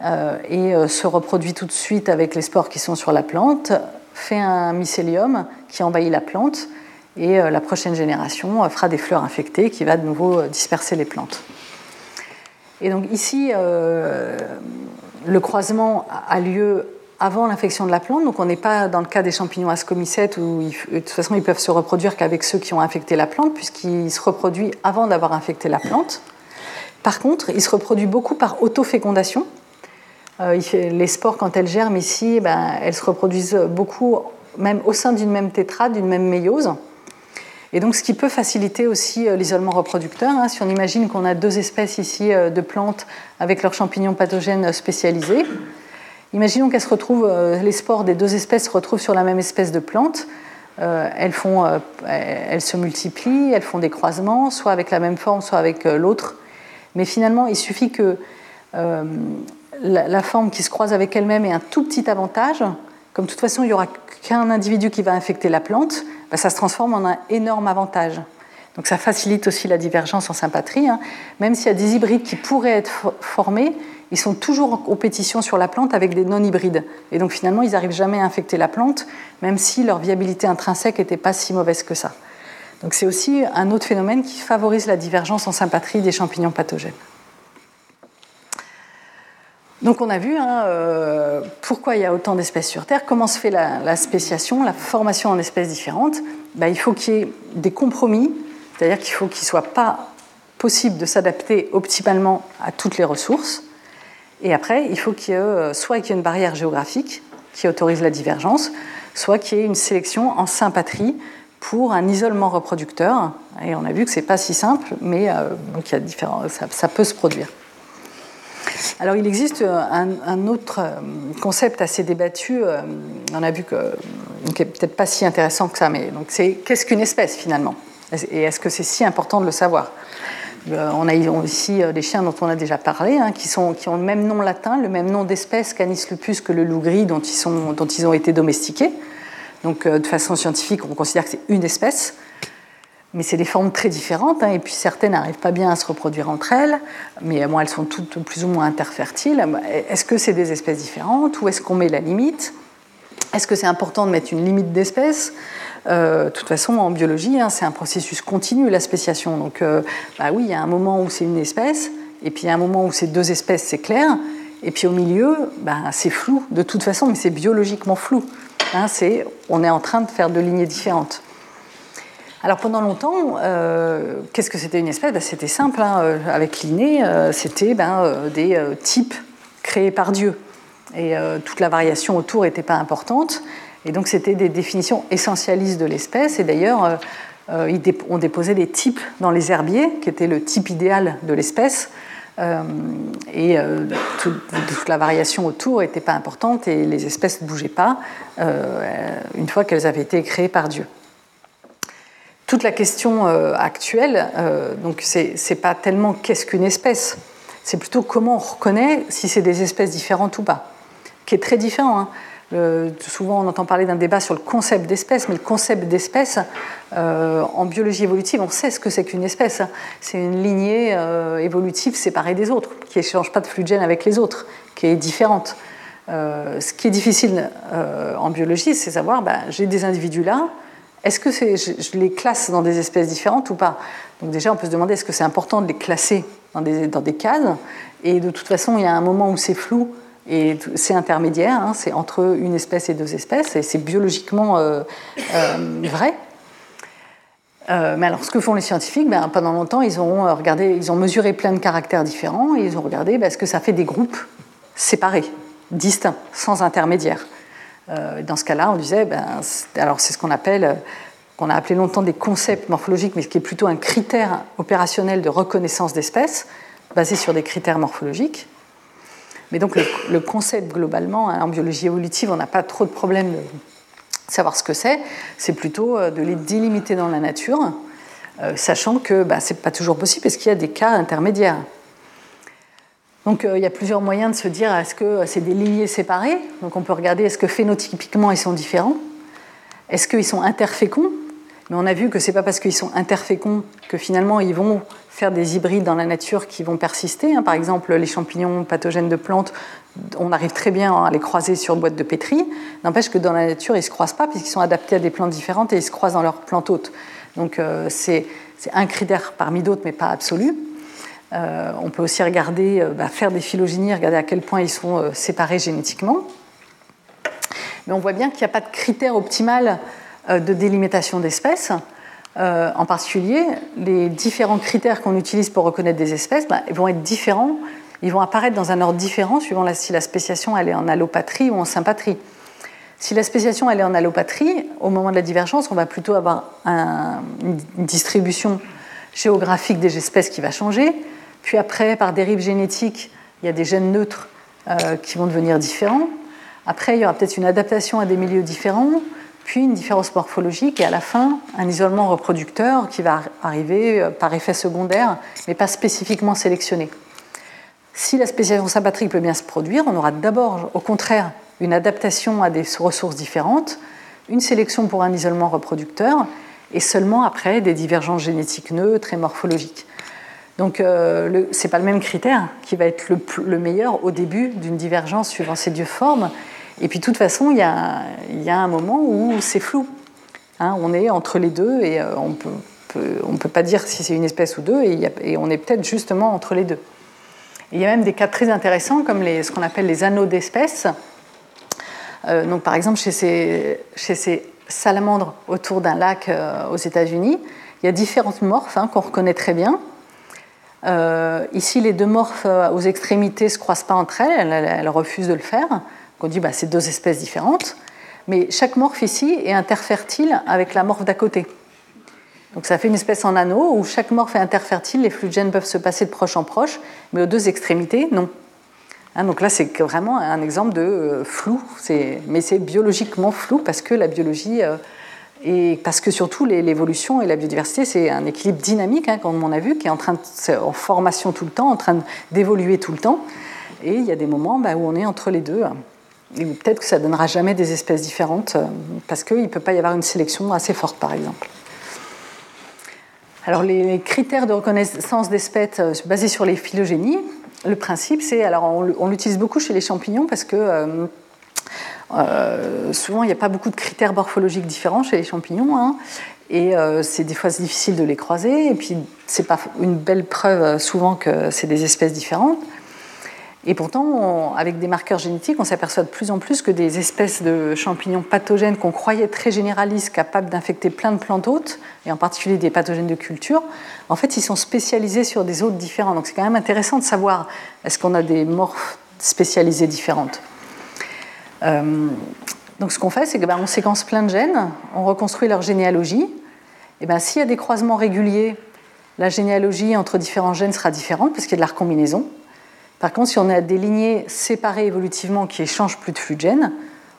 et euh, se reproduit tout de suite avec les spores qui sont sur la plante, fait un mycélium qui envahit la plante et euh, la prochaine génération fera des fleurs infectées qui va de nouveau disperser les plantes. Et donc ici, le croisement a lieu avant l'infection de la plante, donc on n'est pas dans le cas des champignons ascomycètes où de toute façon ils peuvent se reproduire qu'avec ceux qui ont infecté la plante puisqu'ils se reproduisent avant d'avoir infecté la plante. Par contre, il se reproduit beaucoup par autofécondation, euh, les spores, quand elles germent ici, ben, elles se reproduisent beaucoup, même au sein d'une même tétrade, d'une même méiose. Et donc, ce qui peut faciliter aussi l'isolement reproducteur. Hein. si on imagine qu'on a deux espèces ici de plantes avec leurs champignons pathogènes spécialisés, imaginons qu'elles se retrouvent, les spores des deux espèces se retrouvent sur la même espèce de plante. elles se multiplient, elles font des croisements, soit avec la même forme, soit avec l'autre. Mais finalement, il suffit que la, forme qui se croise avec elle-même ait un tout petit avantage, comme de toute façon il n'y aura qu'un individu qui va infecter la plante, bah, ça se transforme en un énorme avantage. Donc ça facilite aussi la divergence en sympatrie. Hein. Même s'il y a des hybrides qui pourraient être formés, ils sont toujours en compétition sur la plante avec des non-hybrides. Et donc finalement, ils n'arrivent jamais à infecter la plante, même si leur viabilité intrinsèque n'était pas si mauvaise que ça. Donc c'est aussi un autre phénomène qui favorise la divergence en sympatrie des champignons pathogènes. Donc on a vu hein, euh, pourquoi il y a autant d'espèces sur Terre, comment se fait la, spéciation, la formation en espèces différentes. Ben, il faut qu'il y ait des compromis, c'est-à-dire qu'il faut qu'il ne soit pas possible de s'adapter optimalement à toutes les ressources. Et après, il faut qu'il y ait euh, soit qu'il y ait une barrière géographique qui autorise la divergence, soit qu'il y ait une sélection en sympatrie pour un isolement reproducteur. Et on a vu que ce n'est pas si simple, mais euh, y a ça peut se produire. Alors il existe un, autre euh, concept assez débattu, euh, on a vu que, qui n'est peut-être pas si intéressant que ça, mais donc c'est qu'est-ce qu'une espèce finalement? Et est-ce que c'est si important de le savoir? Euh, on a ici des chiens dont on a déjà parlé, hein, qui, sont, qui, ont le même nom latin, le même nom d'espèce Canis lupus que le loup gris dont ils, sont, dont ils ont été domestiqués. Donc de façon scientifique, on considère que c'est une espèce mais c'est des formes très différentes, hein, et puis certaines n'arrivent pas bien à se reproduire entre elles, mais elles sont toutes plus ou moins interfertiles. Est-ce que c'est des espèces différentes Où est-ce qu'on met la limite? Est-ce que c'est important de mettre une limite d'espèces? Euh, De toute façon, en biologie, hein, c'est un processus continu, la spéciation. Donc, euh, bah oui, il y a un moment où c'est une espèce, et puis il y a un moment où c'est deux espèces, c'est clair, et puis au milieu, bah, c'est flou de toute façon, mais c'est biologiquement flou. Hein, on est en train de faire deux lignées différentes. Alors pendant longtemps, euh, qu'est-ce que c'était une espèce? Ben, C'était simple, hein, euh, avec l'inné, euh, c'était ben, des types créés par Dieu. Et toute la variation autour n'était pas importante. Et donc c'était des définitions essentialistes de l'espèce. Et d'ailleurs, on déposait des types dans les herbiers, qui étaient le type idéal de l'espèce. et toute la variation autour n'était pas importante et les espèces ne bougeaient pas une fois qu'elles avaient été créées par Dieu toute la question euh, actuelle, euh, donc c'est pas tellement qu'est-ce qu'une espèce, c'est plutôt comment on reconnaît si c'est des espèces différentes ou pas, qui est très différent. Hein. souvent, on entend parler d'un débat sur le concept d'espèce, mais le concept d'espèce, euh, en biologie évolutive, on sait ce que c'est qu'une espèce. Hein. C'est une lignée évolutive séparée des autres, qui n'échange pas de flux de gènes avec les autres, qui est différente. ce qui est difficile en biologie, c'est savoir, ben, j'ai des individus là, est-ce que je, les classe dans des espèces différentes ou pas? Donc déjà, on peut se demander est-ce que c'est important de les classer dans des, dans des cases? Et de toute façon, il y a un moment où c'est flou et c'est intermédiaire, hein, c'est entre une espèce et deux espèces, et c'est biologiquement euh, euh, vrai. Euh, mais alors, ce que font les scientifiques, ben, pendant longtemps, ils ont regardé, ils ont mesuré plein de caractères différents et ils ont regardé ben, ce que ça fait des groupes séparés, distincts, sans intermédiaire. Euh, dans ce cas-là, on disait, ben, alors c'est ce qu'on appelle, euh, qu'on a appelé longtemps des concepts morphologiques, mais qui est plutôt un critère opérationnel de reconnaissance d'espèces, basé sur des critères morphologiques. Mais donc le, concept globalement, hein, en biologie évolutive, on n'a pas trop de problème de savoir ce que c'est, c'est plutôt euh, de les délimiter dans la nature, sachant que ben, ce n'est pas toujours possible parce qu'il y a des cas intermédiaires. Donc euh, il y a plusieurs moyens de se dire est-ce que c'est des lignées séparées? Donc on peut regarder est-ce que phénotypiquement ils sont différents? Est-ce qu'ils sont interféconds Mais on a vu que ce n'est pas parce qu'ils sont interféconds que finalement ils vont faire des hybrides dans la nature qui vont persister. Hein. Par exemple, les champignons pathogènes de plantes, on arrive très bien à les croiser sur boîte de pétri. N'empêche que dans la nature, ils ne se croisent pas puisqu'ils sont adaptés à des plantes différentes et ils se croisent dans leurs plantes hôtes. Donc euh, c'est un critère parmi d'autres, mais pas absolu. Euh, on peut aussi regarder, euh, bah, faire des phylogénies, regarder à quel point ils sont euh, séparés génétiquement. Mais on voit bien qu'il n'y a pas de critère optimal de délimitation d'espèces. en particulier, les différents critères qu'on utilise pour reconnaître des espèces bah, vont être différents, ils vont apparaître dans un ordre différent suivant si la spéciation elle est en allopatrie ou en sympatrie. Si la spéciation elle est en allopatrie, au moment de la divergence, on va plutôt avoir une distribution géographique des espèces qui va changer. Puis après, par dérive génétique, il y a des gènes neutres euh, qui vont devenir différents. Après, il y aura peut-être une adaptation à des milieux différents, puis une différence morphologique, et à la fin, un isolement reproducteur qui va arriver euh, par effet secondaire, mais pas spécifiquement sélectionné. Si la spéciation sympatrique peut bien se produire, on aura d'abord, au contraire, une adaptation à des ressources différentes, une sélection pour un isolement reproducteur, et seulement après des divergences génétiques neutres et morphologiques. Donc euh, ce n'est pas le même critère qui va être le, meilleur au début d'une divergence suivant ces deux formes. Et puis de toute façon, il y a, un moment où c'est flou. Hein. on est entre les deux et euh, on ne peut pas dire si c'est une espèce ou deux, et, on est peut-être justement entre les deux. il y a même des cas très intéressants comme ce qu'on appelle les anneaux d'espèces. Euh, donc, par exemple, chez ces, salamandres autour d'un lac euh, aux États-Unis, il y a différentes morphes hein, qu'on reconnaît très bien. Euh, ici, les deux morphes aux extrémités ne se croisent pas entre elles, elles, refusent de le faire. On dit bah, c'est deux espèces différentes. Mais chaque morphe ici est interfertile avec la morphe d'à côté. Donc ça fait une espèce en anneau où chaque morphe est interfertile, les flux de gènes peuvent se passer de proche en proche, mais aux deux extrémités, non. Hein, donc là, c'est vraiment un exemple de euh, flou, mais c'est biologiquement flou parce que la biologie, euh, et parce que surtout l'évolution et la biodiversité, c'est un équilibre dynamique, hein, comme on a vu, qui est en, train de, en formation tout le temps, en train d'évoluer tout le temps. Et il y a des moments bah, où on est entre les deux. Et peut-être que ça ne donnera jamais des espèces différentes, euh, parce qu'il ne peut pas y avoir une sélection assez forte, par exemple. Alors les critères de reconnaissance d'espèces basés sur les phylogénies, le principe, c'est, alors on, l'utilise beaucoup chez les champignons parce que euh, euh, souvent il n'y a pas beaucoup de critères morphologiques différents chez les champignons, hein, et euh, c'est des fois difficile de les croiser, et puis c'est pas une belle preuve souvent que c'est des espèces différentes. Et pourtant, avec des marqueurs génétiques, on s'aperçoit de plus en plus que des espèces de champignons pathogènes qu'on croyait très généralistes, capables d'infecter plein de plantes hôtes, et en particulier des pathogènes de culture, en fait, ils sont spécialisés sur des hôtes différents. Donc c'est quand même intéressant de savoir est-ce qu'on a des morphes spécialisées différentes? Euh, donc ce qu'on fait, c'est qu'on ben, séquence plein de gènes, on reconstruit leur généalogie. Et ben, s'il y a des croisements réguliers, la généalogie entre différents gènes sera différente parce qu'il y a de la recombinaison. Par contre, si on a des lignées séparées évolutivement qui échangent plus de flux de gènes,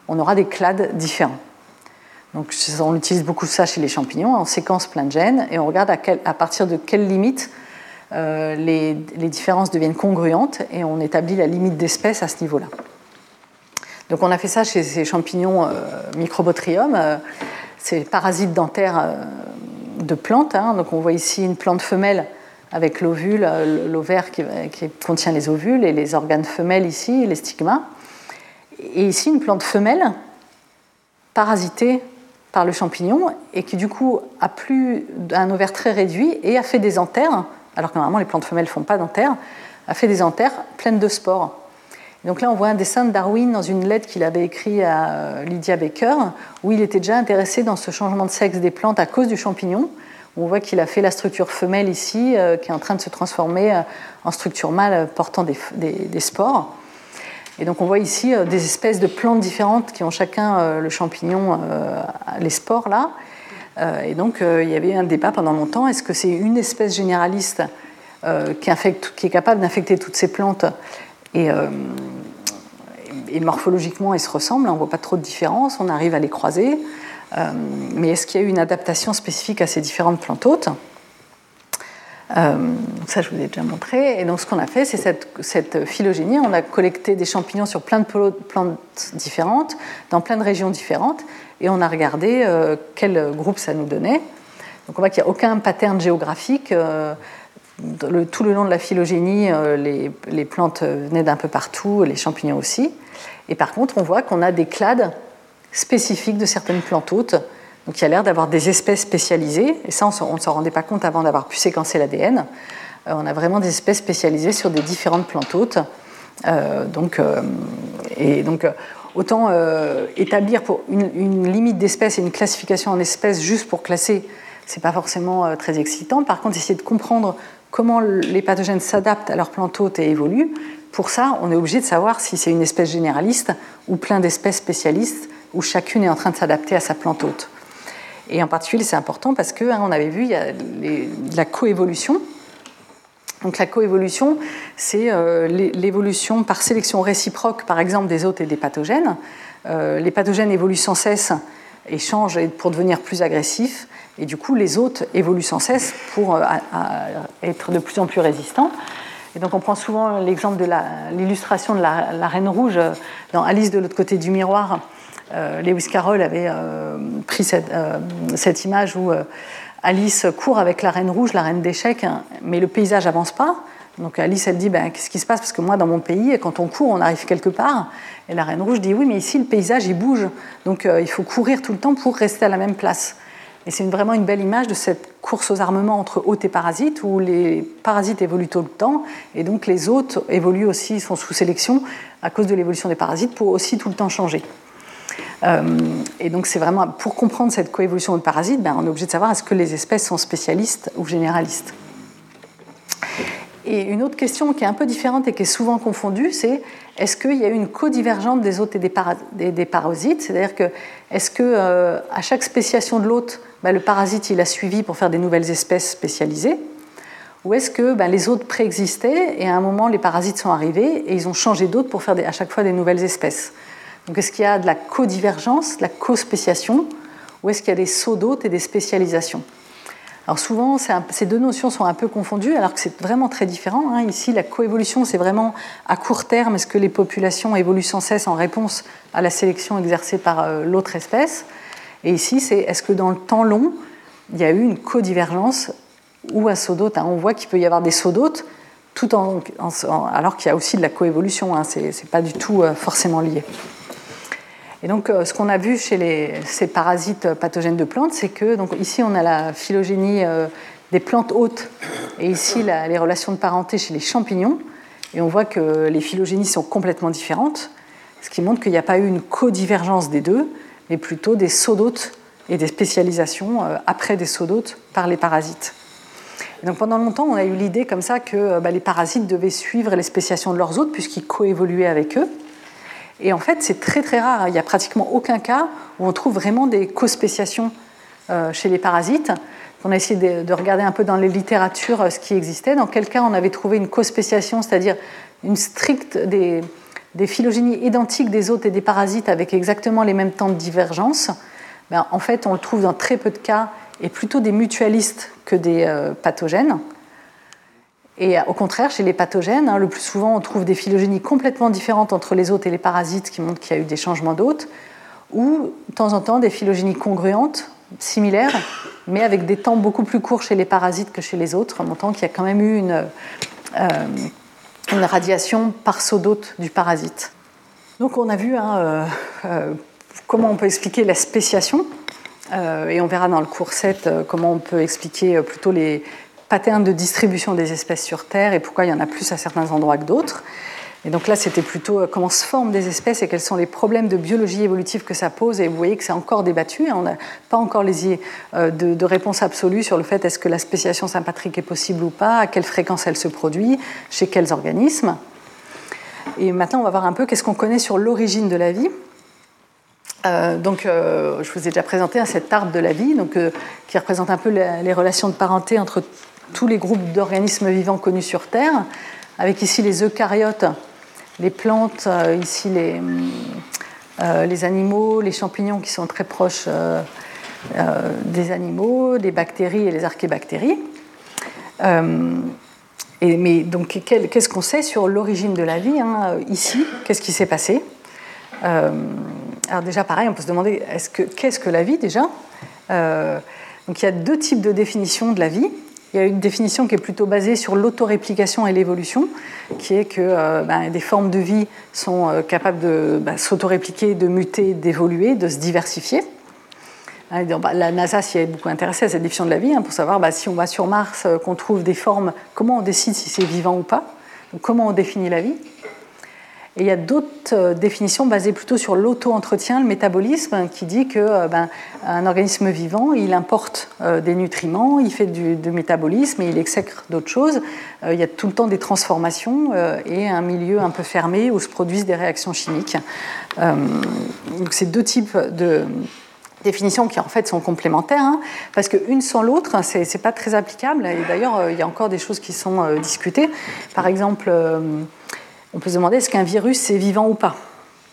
on aura des clades différents. Donc, on utilise beaucoup ça chez les champignons, on séquence plein de gènes et on regarde à, partir de quelle limite euh, les, différences deviennent congruentes et on établit la limite d'espèce à ce niveau-là. Donc on a fait ça chez ces champignons euh, microbotrium, euh, ces parasites dentaires de plantes. Hein. Donc on voit ici une plante femelle avec l'ovule, euh, l'ovaire qui, contient les ovules et les organes femelles ici, les stigmas. Et ici, une plante femelle parasitée par le champignon et qui du coup a plus un ovaire très réduit et a fait des anthères, alors que normalement les plantes femelles ne font pas d'anthères, a fait des anthères pleines de spores. Donc là, on voit un dessin de Darwin dans une lettre qu'il avait écrite à euh, Lydia Baker, où il était déjà intéressé dans ce changement de sexe des plantes à cause du champignon. On voit qu'il a fait la structure femelle ici, euh, qui est en train de se transformer euh, en structure mâle portant des, spores. Et donc on voit ici des espèces de plantes différentes qui ont chacun le champignon, les spores là. Et donc il y avait un débat pendant longtemps, est-ce que c'est une espèce généraliste qui, qui, est capable d'infecter toutes ces plantes et, et, morphologiquement elles se ressemblent, on ne voit pas trop de différence, on arrive à les croiser. Euh, mais est-ce qu'il y a eu une adaptation spécifique à ces différentes plantes hôtes? Euh, ça, je vous ai déjà montré. Et donc, ce qu'on a fait, c'est cette, phylogénie. On a collecté des champignons sur plein de plantes différentes, dans plein de régions différentes, et on a regardé euh, quel groupe ça nous donnait. Donc, on voit qu'il n'y a aucun pattern géographique. tout le long de la phylogénie, les plantes venaient d'un peu partout, les champignons aussi. Et par contre, on voit qu'on a des clades spécifique de certaines plantes hôtes. Donc il y a l'air d'avoir des espèces spécialisées, et ça on ne s'en rendait pas compte avant d'avoir pu séquencer l'ADN. Euh, on a vraiment des espèces spécialisées sur des différentes plantes hôtes. Euh, donc, euh, autant établir une, limite d'espèces et une classification en espèces juste pour classer, c'est pas forcément très excitant. Par contre, essayer de comprendre comment les pathogènes s'adaptent à leurs plantes hôtes et évoluent, pour ça, on est obligé de savoir si c'est une espèce généraliste ou plein d'espèces spécialistes où chacune est en train de s'adapter à sa plante hôte. Et en particulier, c'est important parce que, hein, on avait vu, il y a la coévolution. Donc la coévolution, c'est euh, l'évolution par sélection réciproque, par exemple, des hôtes et des pathogènes. Euh, les pathogènes évoluent sans cesse et changent pour devenir plus agressifs. Et du coup, les hôtes évoluent sans cesse pour euh, être de plus en plus résistants. Et donc, on prend souvent l'exemple de l'illustration de la, reine rouge dans Alice de l'autre côté du miroir. Lewis Carroll avait pris cette, image où Alice court avec la reine rouge, la reine d'échecs, mais le paysage avance pas. Donc Alice, elle dit ben, Qu'est-ce qui se passe? Parce que moi, dans mon pays, quand on court, on arrive quelque part. Et la reine rouge dit Oui, mais ici, le paysage, il bouge. Donc euh, il faut courir tout le temps pour rester à la même place. Et c'est vraiment une belle image de cette course aux armements entre hôtes et parasites, où les parasites évoluent tout le temps, et donc les hôtes évoluent aussi, sont sous sélection à cause de l'évolution des parasites pour aussi tout le temps changer. Euh, et donc c'est vraiment pour comprendre cette coévolution de parasites, ben, on est obligé de savoir est-ce que les espèces sont spécialistes ou généralistes. Et une autre question qui est un peu différente et qui est souvent confondue, c'est est-ce qu'il y a une codivergence des hôtes et des, parasites? C'est-à-dire que est-ce que euh, à chaque spéciation de l'hôte, ben, le parasite il a suivi pour faire des nouvelles espèces spécialisées? Ou est-ce que ben, les hôtes préexistaient et à un moment les parasites sont arrivés et ils ont changé d'hôtes pour faire à chaque fois des nouvelles espèces? Donc est-ce qu'il y a de la codivergence, de la co-spéciation, ou est-ce qu'il y a des sauts d'hôtes et des spécialisations? Alors souvent, ces deux notions sont un peu confondues, alors que c'est vraiment très différent. Hein. Ici, la coévolution, c'est vraiment à court terme, est-ce que les populations évoluent sans cesse en réponse à la sélection exercée par euh, l'autre espèce? Et ici, c'est est-ce que dans le temps long, il y a eu une codivergence ou un saut hein? On voit qu'il peut y avoir des sauts en, alors qu'il y a aussi de la coévolution. Hein. Ce n'est pas du tout euh, forcément lié. Et donc, euh, ce qu'on a vu chez ces parasites pathogènes de plantes, c'est que donc, ici, on a la phylogénie euh, des plantes hôtes et ici, les relations de parenté chez les champignons. Et on voit que les phylogénies sont complètement différentes, ce qui montre qu'il n'y a pas eu une codivergence des deux, mais plutôt des sauts d'hôtes et des spécialisations euh, après des sauts d'hôtes par les parasites. donc pendant longtemps, on a eu l'idée comme ça que bah, les parasites devaient suivre les spéciations de leurs hôtes puisqu'ils coévoluaient avec eux. Et en fait, c'est très très rare. Il n'y a pratiquement aucun cas où on trouve vraiment des co-spéciations euh, chez les parasites. On a essayé de, regarder un peu dans les littératures euh, ce qui existait. Dans quel cas on avait trouvé une co-spéciation, c'est-à-dire une stricte des, phylogénies identiques des hôtes et des parasites avec exactement les mêmes temps de divergence? Ben, en fait, on le trouve dans très peu de cas et plutôt des mutualistes que des euh, pathogènes. Et au contraire, chez les pathogènes, hein, le plus souvent, on trouve des phylogénies complètement différentes entre les hôtes et les parasites qui montrent qu'il y a eu des changements d'hôtes, ou de temps en temps des phylogénies congruentes, similaires, mais avec des temps beaucoup plus courts chez les parasites que chez les autres, montrant qu'il y a quand même eu une, euh, radiation par saut d'hôte du parasite. Donc on a vu hein, euh, euh, comment on peut expliquer la spéciation, et on verra dans le cours 7 comment on peut expliquer plutôt les, pattern de distribution des espèces sur Terre et pourquoi il y en a plus à certains endroits que d'autres. Et donc là, c'était plutôt euh, comment se forment des espèces et quels sont les problèmes de biologie évolutive que ça pose. Et vous voyez que c'est encore débattu. Hein. On n'a pas encore les, euh, de, réponse absolue sur le fait est-ce que la spéciation sympatrique est possible ou pas, à quelle fréquence elle se produit, chez quels organismes. Et maintenant, on va voir un peu qu'est-ce qu'on connaît sur l'origine de la vie. Euh, donc, je vous ai déjà présenté hein, cette arbre de la vie, donc, qui représente un peu les relations de parenté entre tous les groupes d'organismes vivants connus sur Terre, avec ici les eucaryotes, les plantes, euh, ici les, euh, les, animaux, les champignons qui sont très proches euh, des animaux, les bactéries et les archébactéries. Et, mais donc, qu'est-ce qu'on sait sur l'origine de la vie hein, Ici, qu'est-ce qui s'est passé? Alors déjà, pareil, on peut se demander qu'est-ce que la vie déjà? Donc il y a deux types de définitions de la vie. Il y a une définition qui est plutôt basée sur l'autoréplication et l'évolution, qui est que euh, ben, des formes de vie sont euh, capables de ben, s'autorépliquer, de muter, d'évoluer, de se diversifier. Hein, bah, la NASA s'y est beaucoup intéressée à cette définition de la vie, hein, pour savoir bah, si on va sur Mars, euh, qu'on trouve des formes, comment on décide si c'est vivant ou pas, comment on définit la vie. Et il y a d'autres euh, définitions basées plutôt sur l'auto-entretien, le métabolisme, qui dit que euh, ben, un organisme vivant, il importe euh, des nutriments, il fait du, métabolisme et il exècre d'autres choses. il y a tout le temps des transformations et un milieu un peu fermé où se produisent des réactions chimiques. donc c'est deux types de définitions qui en fait sont complémentaires, hein, parce qu'une sans l'autre, c'est n'est pas très applicable. Et d'ailleurs, il y a encore des choses qui sont discutées. Par exemple, on peut se demander est-ce qu'un virus est vivant ou pas?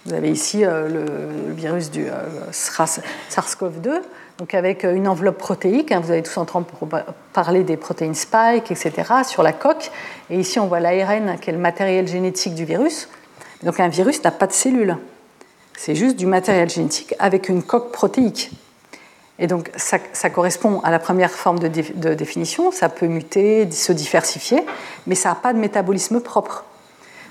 Vous avez ici euh, le, virus du euh, SARS-CoV-2, donc avec euh, une enveloppe protéique. Hein, vous avez tous entendu parler des protéines spike, etc., sur la coque. Et ici, on voit l'ARN, qui est le matériel génétique du virus. Donc un virus n'a pas de cellules. C'est juste du matériel génétique avec une coque protéique. Et donc ça, correspond à la première forme de, de définition. Ça peut muter, se diversifier, mais ça n'a pas de métabolisme propre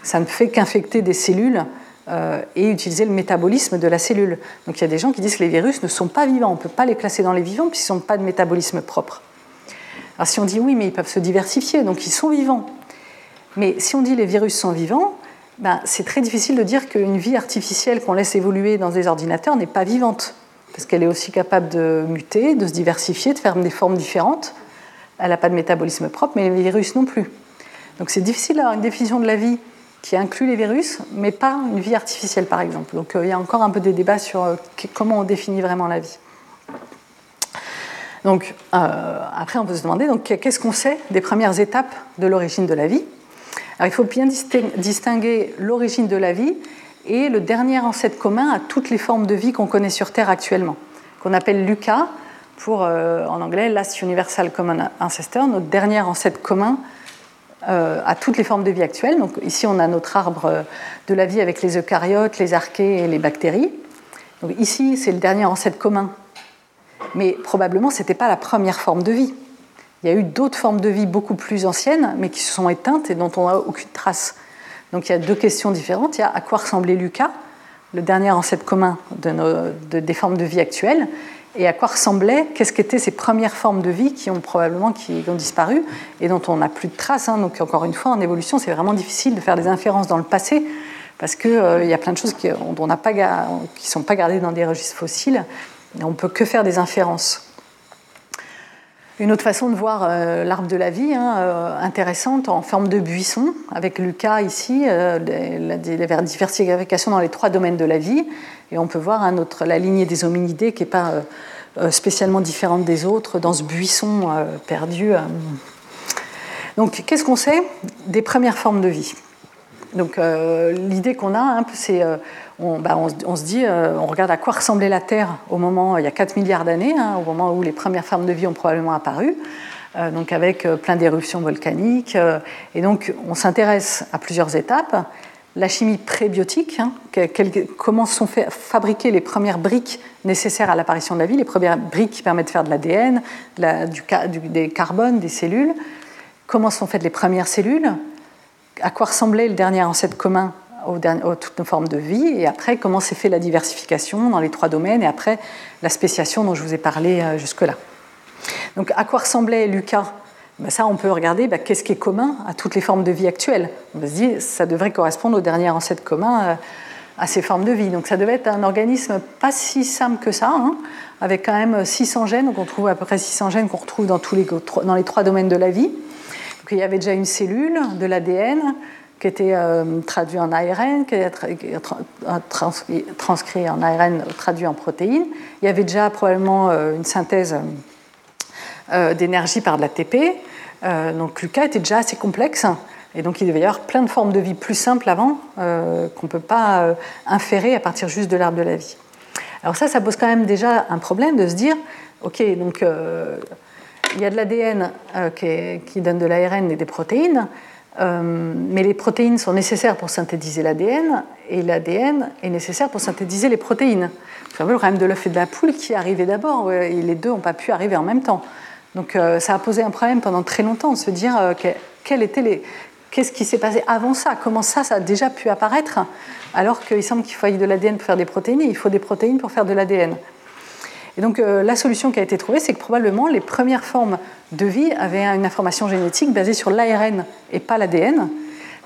ça ne fait qu'infecter des cellules euh, et utiliser le métabolisme de la cellule. Donc il y a des gens qui disent que les virus ne sont pas vivants, on ne peut pas les classer dans les vivants puisqu'ils n'ont pas de métabolisme propre. Alors si on dit oui, mais ils peuvent se diversifier, donc ils sont vivants. Mais si on dit les virus sont vivants, ben, c'est très difficile de dire qu'une vie artificielle qu'on laisse évoluer dans des ordinateurs n'est pas vivante, parce qu'elle est aussi capable de muter, de se diversifier, de faire des formes différentes. Elle n'a pas de métabolisme propre, mais les virus non plus. Donc c'est difficile d'avoir une définition de la vie qui inclut les virus, mais pas une vie artificielle, par exemple. Donc euh, il y a encore un peu des débats sur euh, comment on définit vraiment la vie. Donc euh, après, on peut se demander qu'est-ce qu'on sait des premières étapes de l'origine de la vie? Alors il faut bien distinguer l'origine de la vie et le dernier ancêtre commun à toutes les formes de vie qu'on connaît sur Terre actuellement, qu'on appelle LUCA pour en anglais Last Universal Common Ancestor, notre dernier ancêtre commun à toutes les formes de vie actuelles. Donc ici, on a notre arbre euh, de la vie avec les eucaryotes, les archées et les bactéries. Donc ici, c'est le dernier ancêtre commun. Mais probablement, ce n'était pas la première forme de vie. Il y a eu d'autres formes de vie beaucoup plus anciennes, mais qui se sont éteintes et dont on n'a aucune trace. Donc il y a deux questions différentes. Il y a à quoi ressemblait Lucas, le dernier ancêtre commun des formes de vie actuelles, et à quoi ressemblaient, qu'est-ce qu'étaient ces premières formes de vie qui ont probablement qui ont disparu et dont on n'a plus de traces. Hein. Donc encore une fois, en évolution, c'est vraiment difficile de faire des inférences dans le passé parce qu'il euh, y a plein de choses qui ne sont pas gardées dans des registres fossiles. Et on peut que faire des inférences. Une autre façon de voir euh, l'arbre de la vie, hein, euh, intéressante, en forme de buisson, avec Lucas ici, la, diversification dans les trois domaines de la vie. Et on peut voir un autre, la lignée des hominidés qui n'est pas euh, euh, spécialement différente des autres dans ce buisson euh, perdu. Donc, qu'est-ce qu'on sait des premières formes de vie? Donc, l'idée qu'on a, peu, c'est on, bah, on, se dit, on regarde à quoi ressemblait la Terre au moment, il y a 4 milliards d'années, hein, au moment où les premières formes de vie ont probablement apparu, donc avec plein d'éruptions volcaniques. et donc, on s'intéresse à plusieurs étapes la chimie prébiotique, hein, comment sont fait, fabriquées les premières briques nécessaires à l'apparition de la vie, les premières briques qui permettent de faire de l'ADN, des carbones, des cellules, comment sont faites les premières cellules, à quoi ressemblait le dernier ancêtre commun aux, toutes nos formes de vie, et après comment s'est fait la diversification dans les trois domaines, et après la spéciation dont je vous ai parlé euh, jusque-là. Donc à quoi ressemblait Lucas ben ça, on peut regarder ben, qu'est-ce qui est commun à toutes les formes de vie actuelles. On se dit, ça devrait correspondre au dernier ancêtre commun euh, à ces formes de vie. Donc ça devait être un organisme pas si simple que ça, hein, avec quand même 600 gènes, donc on trouve à peu près 600 gènes qu'on retrouve dans, tous les, dans les trois domaines de la vie. Donc il y avait déjà une cellule, de l'ADN, qui était euh, traduit en ARN, qui était transcrit en ARN, traduit en protéines. Il y avait déjà probablement euh, une synthèse d'énergie par de l'ATP. Euh, donc Lucas était déjà assez complexe. Et donc il devait y avoir plein de formes de vie plus simples avant euh, qu'on ne peut pas euh, inférer à partir juste de l'arbre de la vie. Alors ça, ça pose quand même déjà un problème de se dire, ok, donc il y a de l'ADN qui, qui, donne de l'ARN et des protéines, mais les protéines sont nécessaires pour synthétiser l'ADN et l'ADN est nécessaire pour synthétiser les protéines. C'est un peu le problème de l'œuf et de la poule qui arrivait d'abord, et les deux n'ont pas pu arriver en même temps. Donc euh, ça a posé un problème pendant très longtemps de se dire euh, les, qu'est-ce qui s'est passé avant ça? Comment ça, a déjà pu apparaître? Alors qu'il semble qu'il faille de l'ADN pour faire des protéines il faut des protéines pour faire de l'ADN. Et donc euh, la solution qui a été trouvée, c'est que probablement les premières formes de vie avaient une information génétique basée sur l'ARN et pas l'ADN.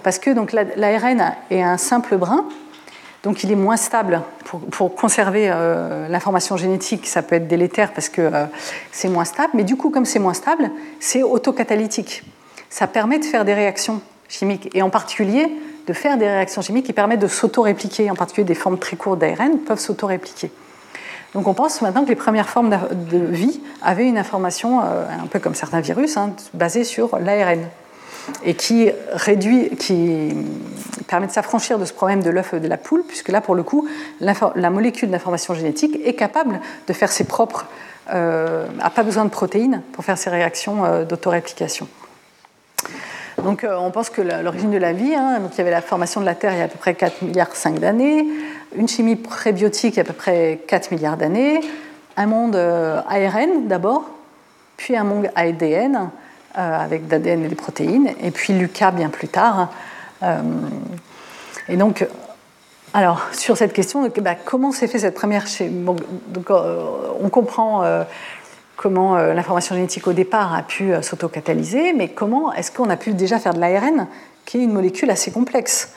parce que l'ARN est un simple brin, donc il est moins stable. Pour, conserver euh, l'information génétique, ça peut être délétère parce que euh, c'est moins stable, mais du coup, comme c'est moins stable, c'est autocatalytique. Ça permet de faire des réactions chimiques, et en particulier de faire des réactions chimiques qui permettent de s'auto-répliquer, en particulier des formes très courtes d'ARN peuvent s'auto-répliquer. Donc on pense maintenant que les premières formes de vie avaient une information, euh, un peu comme certains virus, hein, basée sur l'ARN et qui, permet de s'affranchir de ce problème de l'œuf de la poule, puisque là, pour le coup, la molécule d'information génétique est capable de faire ses propres, n'a euh, pas besoin de protéines pour faire ses réactions euh, d'autoréplication. Donc euh, on pense que l'origine de la vie, hein, donc il y avait la formation de la Terre il y a à peu près 4 milliards 5 d'années, une chimie prébiotique il y a à peu près 4 milliards d'années, un monde ARN d'abord, puis un monde ADN, euh, avec d'ADN et des protéines, et puis Lucas bien plus tard. Euh, et donc, alors, sur cette question, bah, comment s'est fait cette première donc, euh, On comprend comment l'information génétique au départ a pu s'autocatalyser, mais comment est-ce qu'on a pu déjà faire de l'ARN, qui est une molécule assez complexe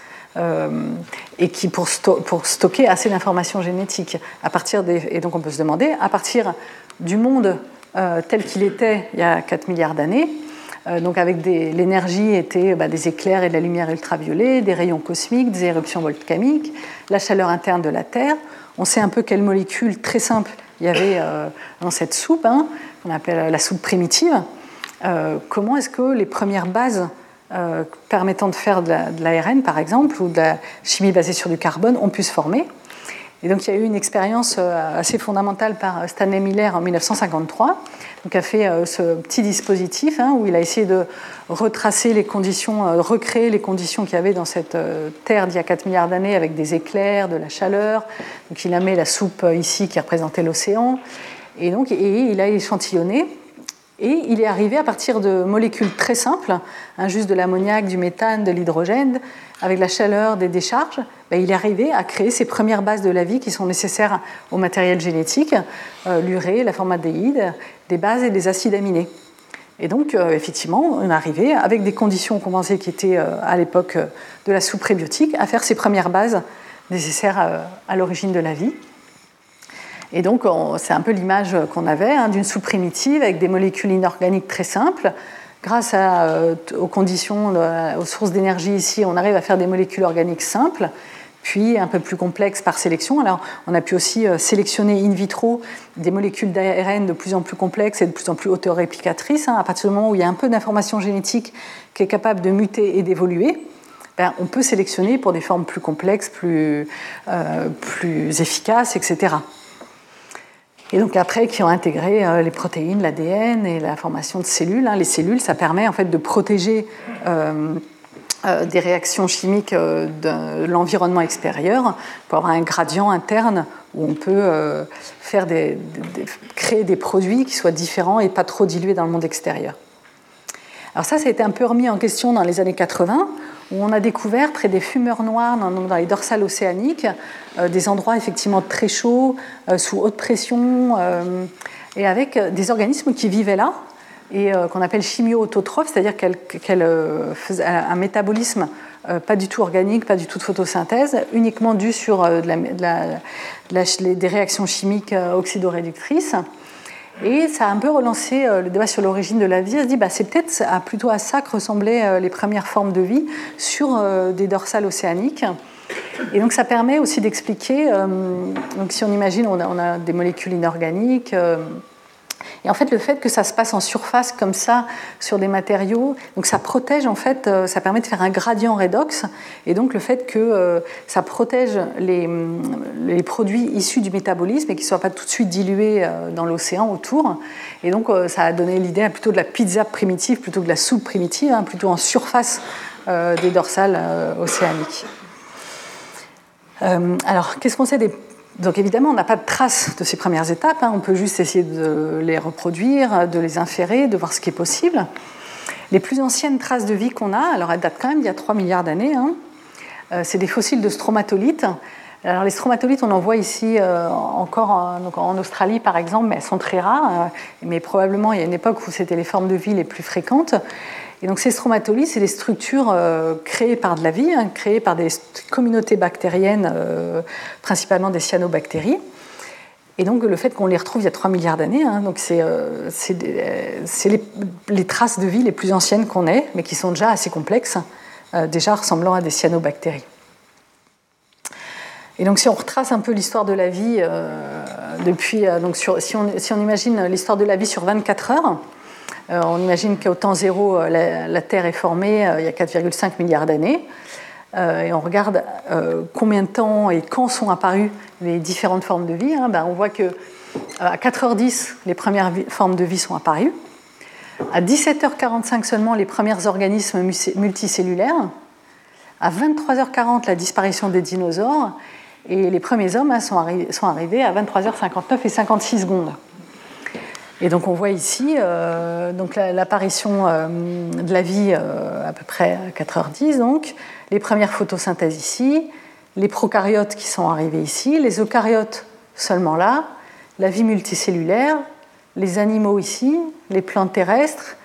et qui pour, pour stocker assez d'informations génétiques. À partir des, et donc on peut se demander, à partir du monde tel qu'il était il y a 4 milliards d'années, euh, donc avec l'énergie était bah, des éclairs et de la lumière ultraviolet, des rayons cosmiques, des éruptions volcaniques, la chaleur interne de la Terre. On sait un peu quelles molécules très simples il y avait euh, dans cette soupe, hein, qu'on appelle la soupe primitive. Euh, comment est-ce que les premières bases permettant de faire de l'ARN, par exemple, ou de la chimie basée sur du carbone, ont pu se former? Et donc il y a eu une expérience assez fondamentale par Stanley Miller en 1953 donc, a fait euh, ce petit dispositif hein, où il a essayé de retracer les conditions, euh, recréer les conditions qu'il y avait dans cette euh, Terre d'il y a 4 milliards d'années avec des éclairs, de la chaleur. Donc il a mis la soupe ici qui représentait l'océan. Et donc il a échantillonné. Et il est arrivé à partir de molécules très simples, hein, juste de l'ammoniac, du méthane, de l'hydrogène, avec la chaleur des décharges, ben, il est arrivé à créer ces premières bases de la vie qui sont nécessaires au matériel génétique, euh, l'urée, la formaldéhyde, des bases et des acides aminés. Et donc, euh, effectivement, on est arrivé, avec des conditions qu'on qui étaient euh, à l'époque de la soupe prébiotique, à faire ces premières bases nécessaires à l'origine de la vie. Et donc, c'est un peu l'image qu'on avait hein, d'une soupe primitive avec des molécules inorganiques très simples, grâce euh, aux conditions, euh, aux sources d'énergie ici, on arrive à faire des molécules organiques simples, puis un peu plus complexes par sélection. Alors, on a pu aussi euh, sélectionner in vitro des molécules d'ARN de plus en plus complexes et de plus en plus autoréplicatrices. Hein. À partir du moment où il y a un peu d'information génétique qui est capable de muter et d'évoluer, ben, on peut sélectionner pour des formes plus complexes, plus, plus efficaces, etc et donc après qui ont intégré euh, les protéines, l'ADN et la formation de cellules. Hein. Les cellules, ça permet en fait de protéger euh, euh, des réactions chimiques de l'environnement extérieur pour avoir un gradient interne où on peut créer des produits qui soient différents et pas trop dilués dans le monde extérieur. Alors ça, ça a été un peu remis en question dans les années 80, où on a découvert près des fumeurs noirs dans, les dorsales océaniques euh, des endroits effectivement très chauds, euh, sous haute pression, euh, et avec des organismes qui vivaient là et qu'on appelle chimio-autotrophes, c'est-à-dire qu'elles faisaient un métabolisme pas du tout organique, pas du tout de photosynthèse, uniquement dû sur des réactions chimiques oxydoréductrices. Et ça a un peu relancé euh, le débat sur l'origine de la vie. On se dit, bah, c'est peut-être plutôt à ça que ressemblaient euh, les premières formes de vie sur euh, des dorsales océaniques. Et donc ça permet aussi d'expliquer, donc si on imagine, on a, on a des molécules inorganiques, et en fait, le fait que ça se passe en surface comme ça sur des matériaux, donc ça protège en fait, euh, ça permet de faire un gradient redox. Et donc le fait que euh, ça protège les, les, produits issus du métabolisme et qu'ils ne soient pas tout de suite dilués euh, dans l'océan autour. Et donc ça a donné l'idée plutôt de la pizza primitive plutôt de la soupe primitive, hein, plutôt en surface des dorsales océaniques. alors, qu'est-ce qu'on sait des donc évidemment, on n'a pas de traces de ces premières étapes, hein. on peut juste essayer de les reproduire, de les inférer, de voir ce qui est possible. Les plus anciennes traces de vie qu'on a, alors elles datent quand même d'il y a 3 milliards d'années, hein. euh, c'est des fossiles de stromatolites. Alors les stromatolites, on en voit ici euh, encore en, Australie par exemple, mais elles sont très rares, euh, mais probablement il y a une époque où c'était les formes de vie les plus fréquentes. Et donc ces stromatolies, c'est des structures euh, créées par de la vie, hein, créées par des communautés bactériennes, euh, principalement des cyanobactéries. Et donc le fait qu'on les retrouve il y a 3 milliards d'années, hein, donc c'est euh, les, traces de vie les plus anciennes qu'on ait, mais qui sont déjà assez complexes, déjà ressemblant à des cyanobactéries. Et donc si on retrace un peu l'histoire de la vie depuis, donc si, on, imagine l'histoire de la vie sur 24 heures, on imagine qu'au temps zéro, euh, la, Terre est formée euh, il y a 4,5 milliards d'années. et on regarde combien de temps et quand sont apparues les différentes formes de vie. Hein, ben, on voit que à 4h10, les premières formes de vie sont apparues. À 17h45 seulement, les premiers organismes multicellulaires. À 23h40, la disparition des dinosaures. Et les premiers hommes hein, sont, arrivés à 23h59 et 56 secondes. Et donc on voit ici euh, l'apparition euh, de la vie euh, à peu près à 4h10, donc. Les premières photosynthèses ici, les prokaryotes qui sont arrivés ici, les eucaryotes seulement là, la vie multicellulaire, les animaux ici, les plantes terrestres,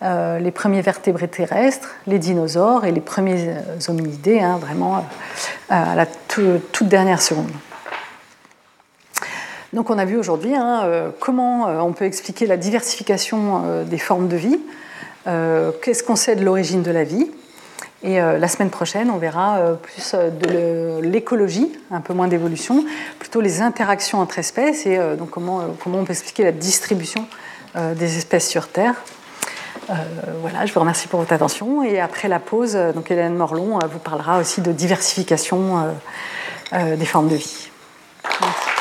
les premiers vertébrés terrestres, les dinosaures et les premiers hominidés, hein, vraiment à la toute dernière seconde. Donc on a vu aujourd'hui hein, euh, comment euh, on peut expliquer la diversification euh, des formes de vie, qu'est-ce qu'on sait de l'origine de la vie? Et la semaine prochaine, on verra plus de l'écologie, un peu moins d'évolution, plutôt les interactions entre espèces et donc comment, comment on peut expliquer la distribution des espèces sur Terre. voilà, je vous remercie pour votre attention. Et après la pause, donc Hélène Morlon vous parlera aussi de diversification des formes de vie.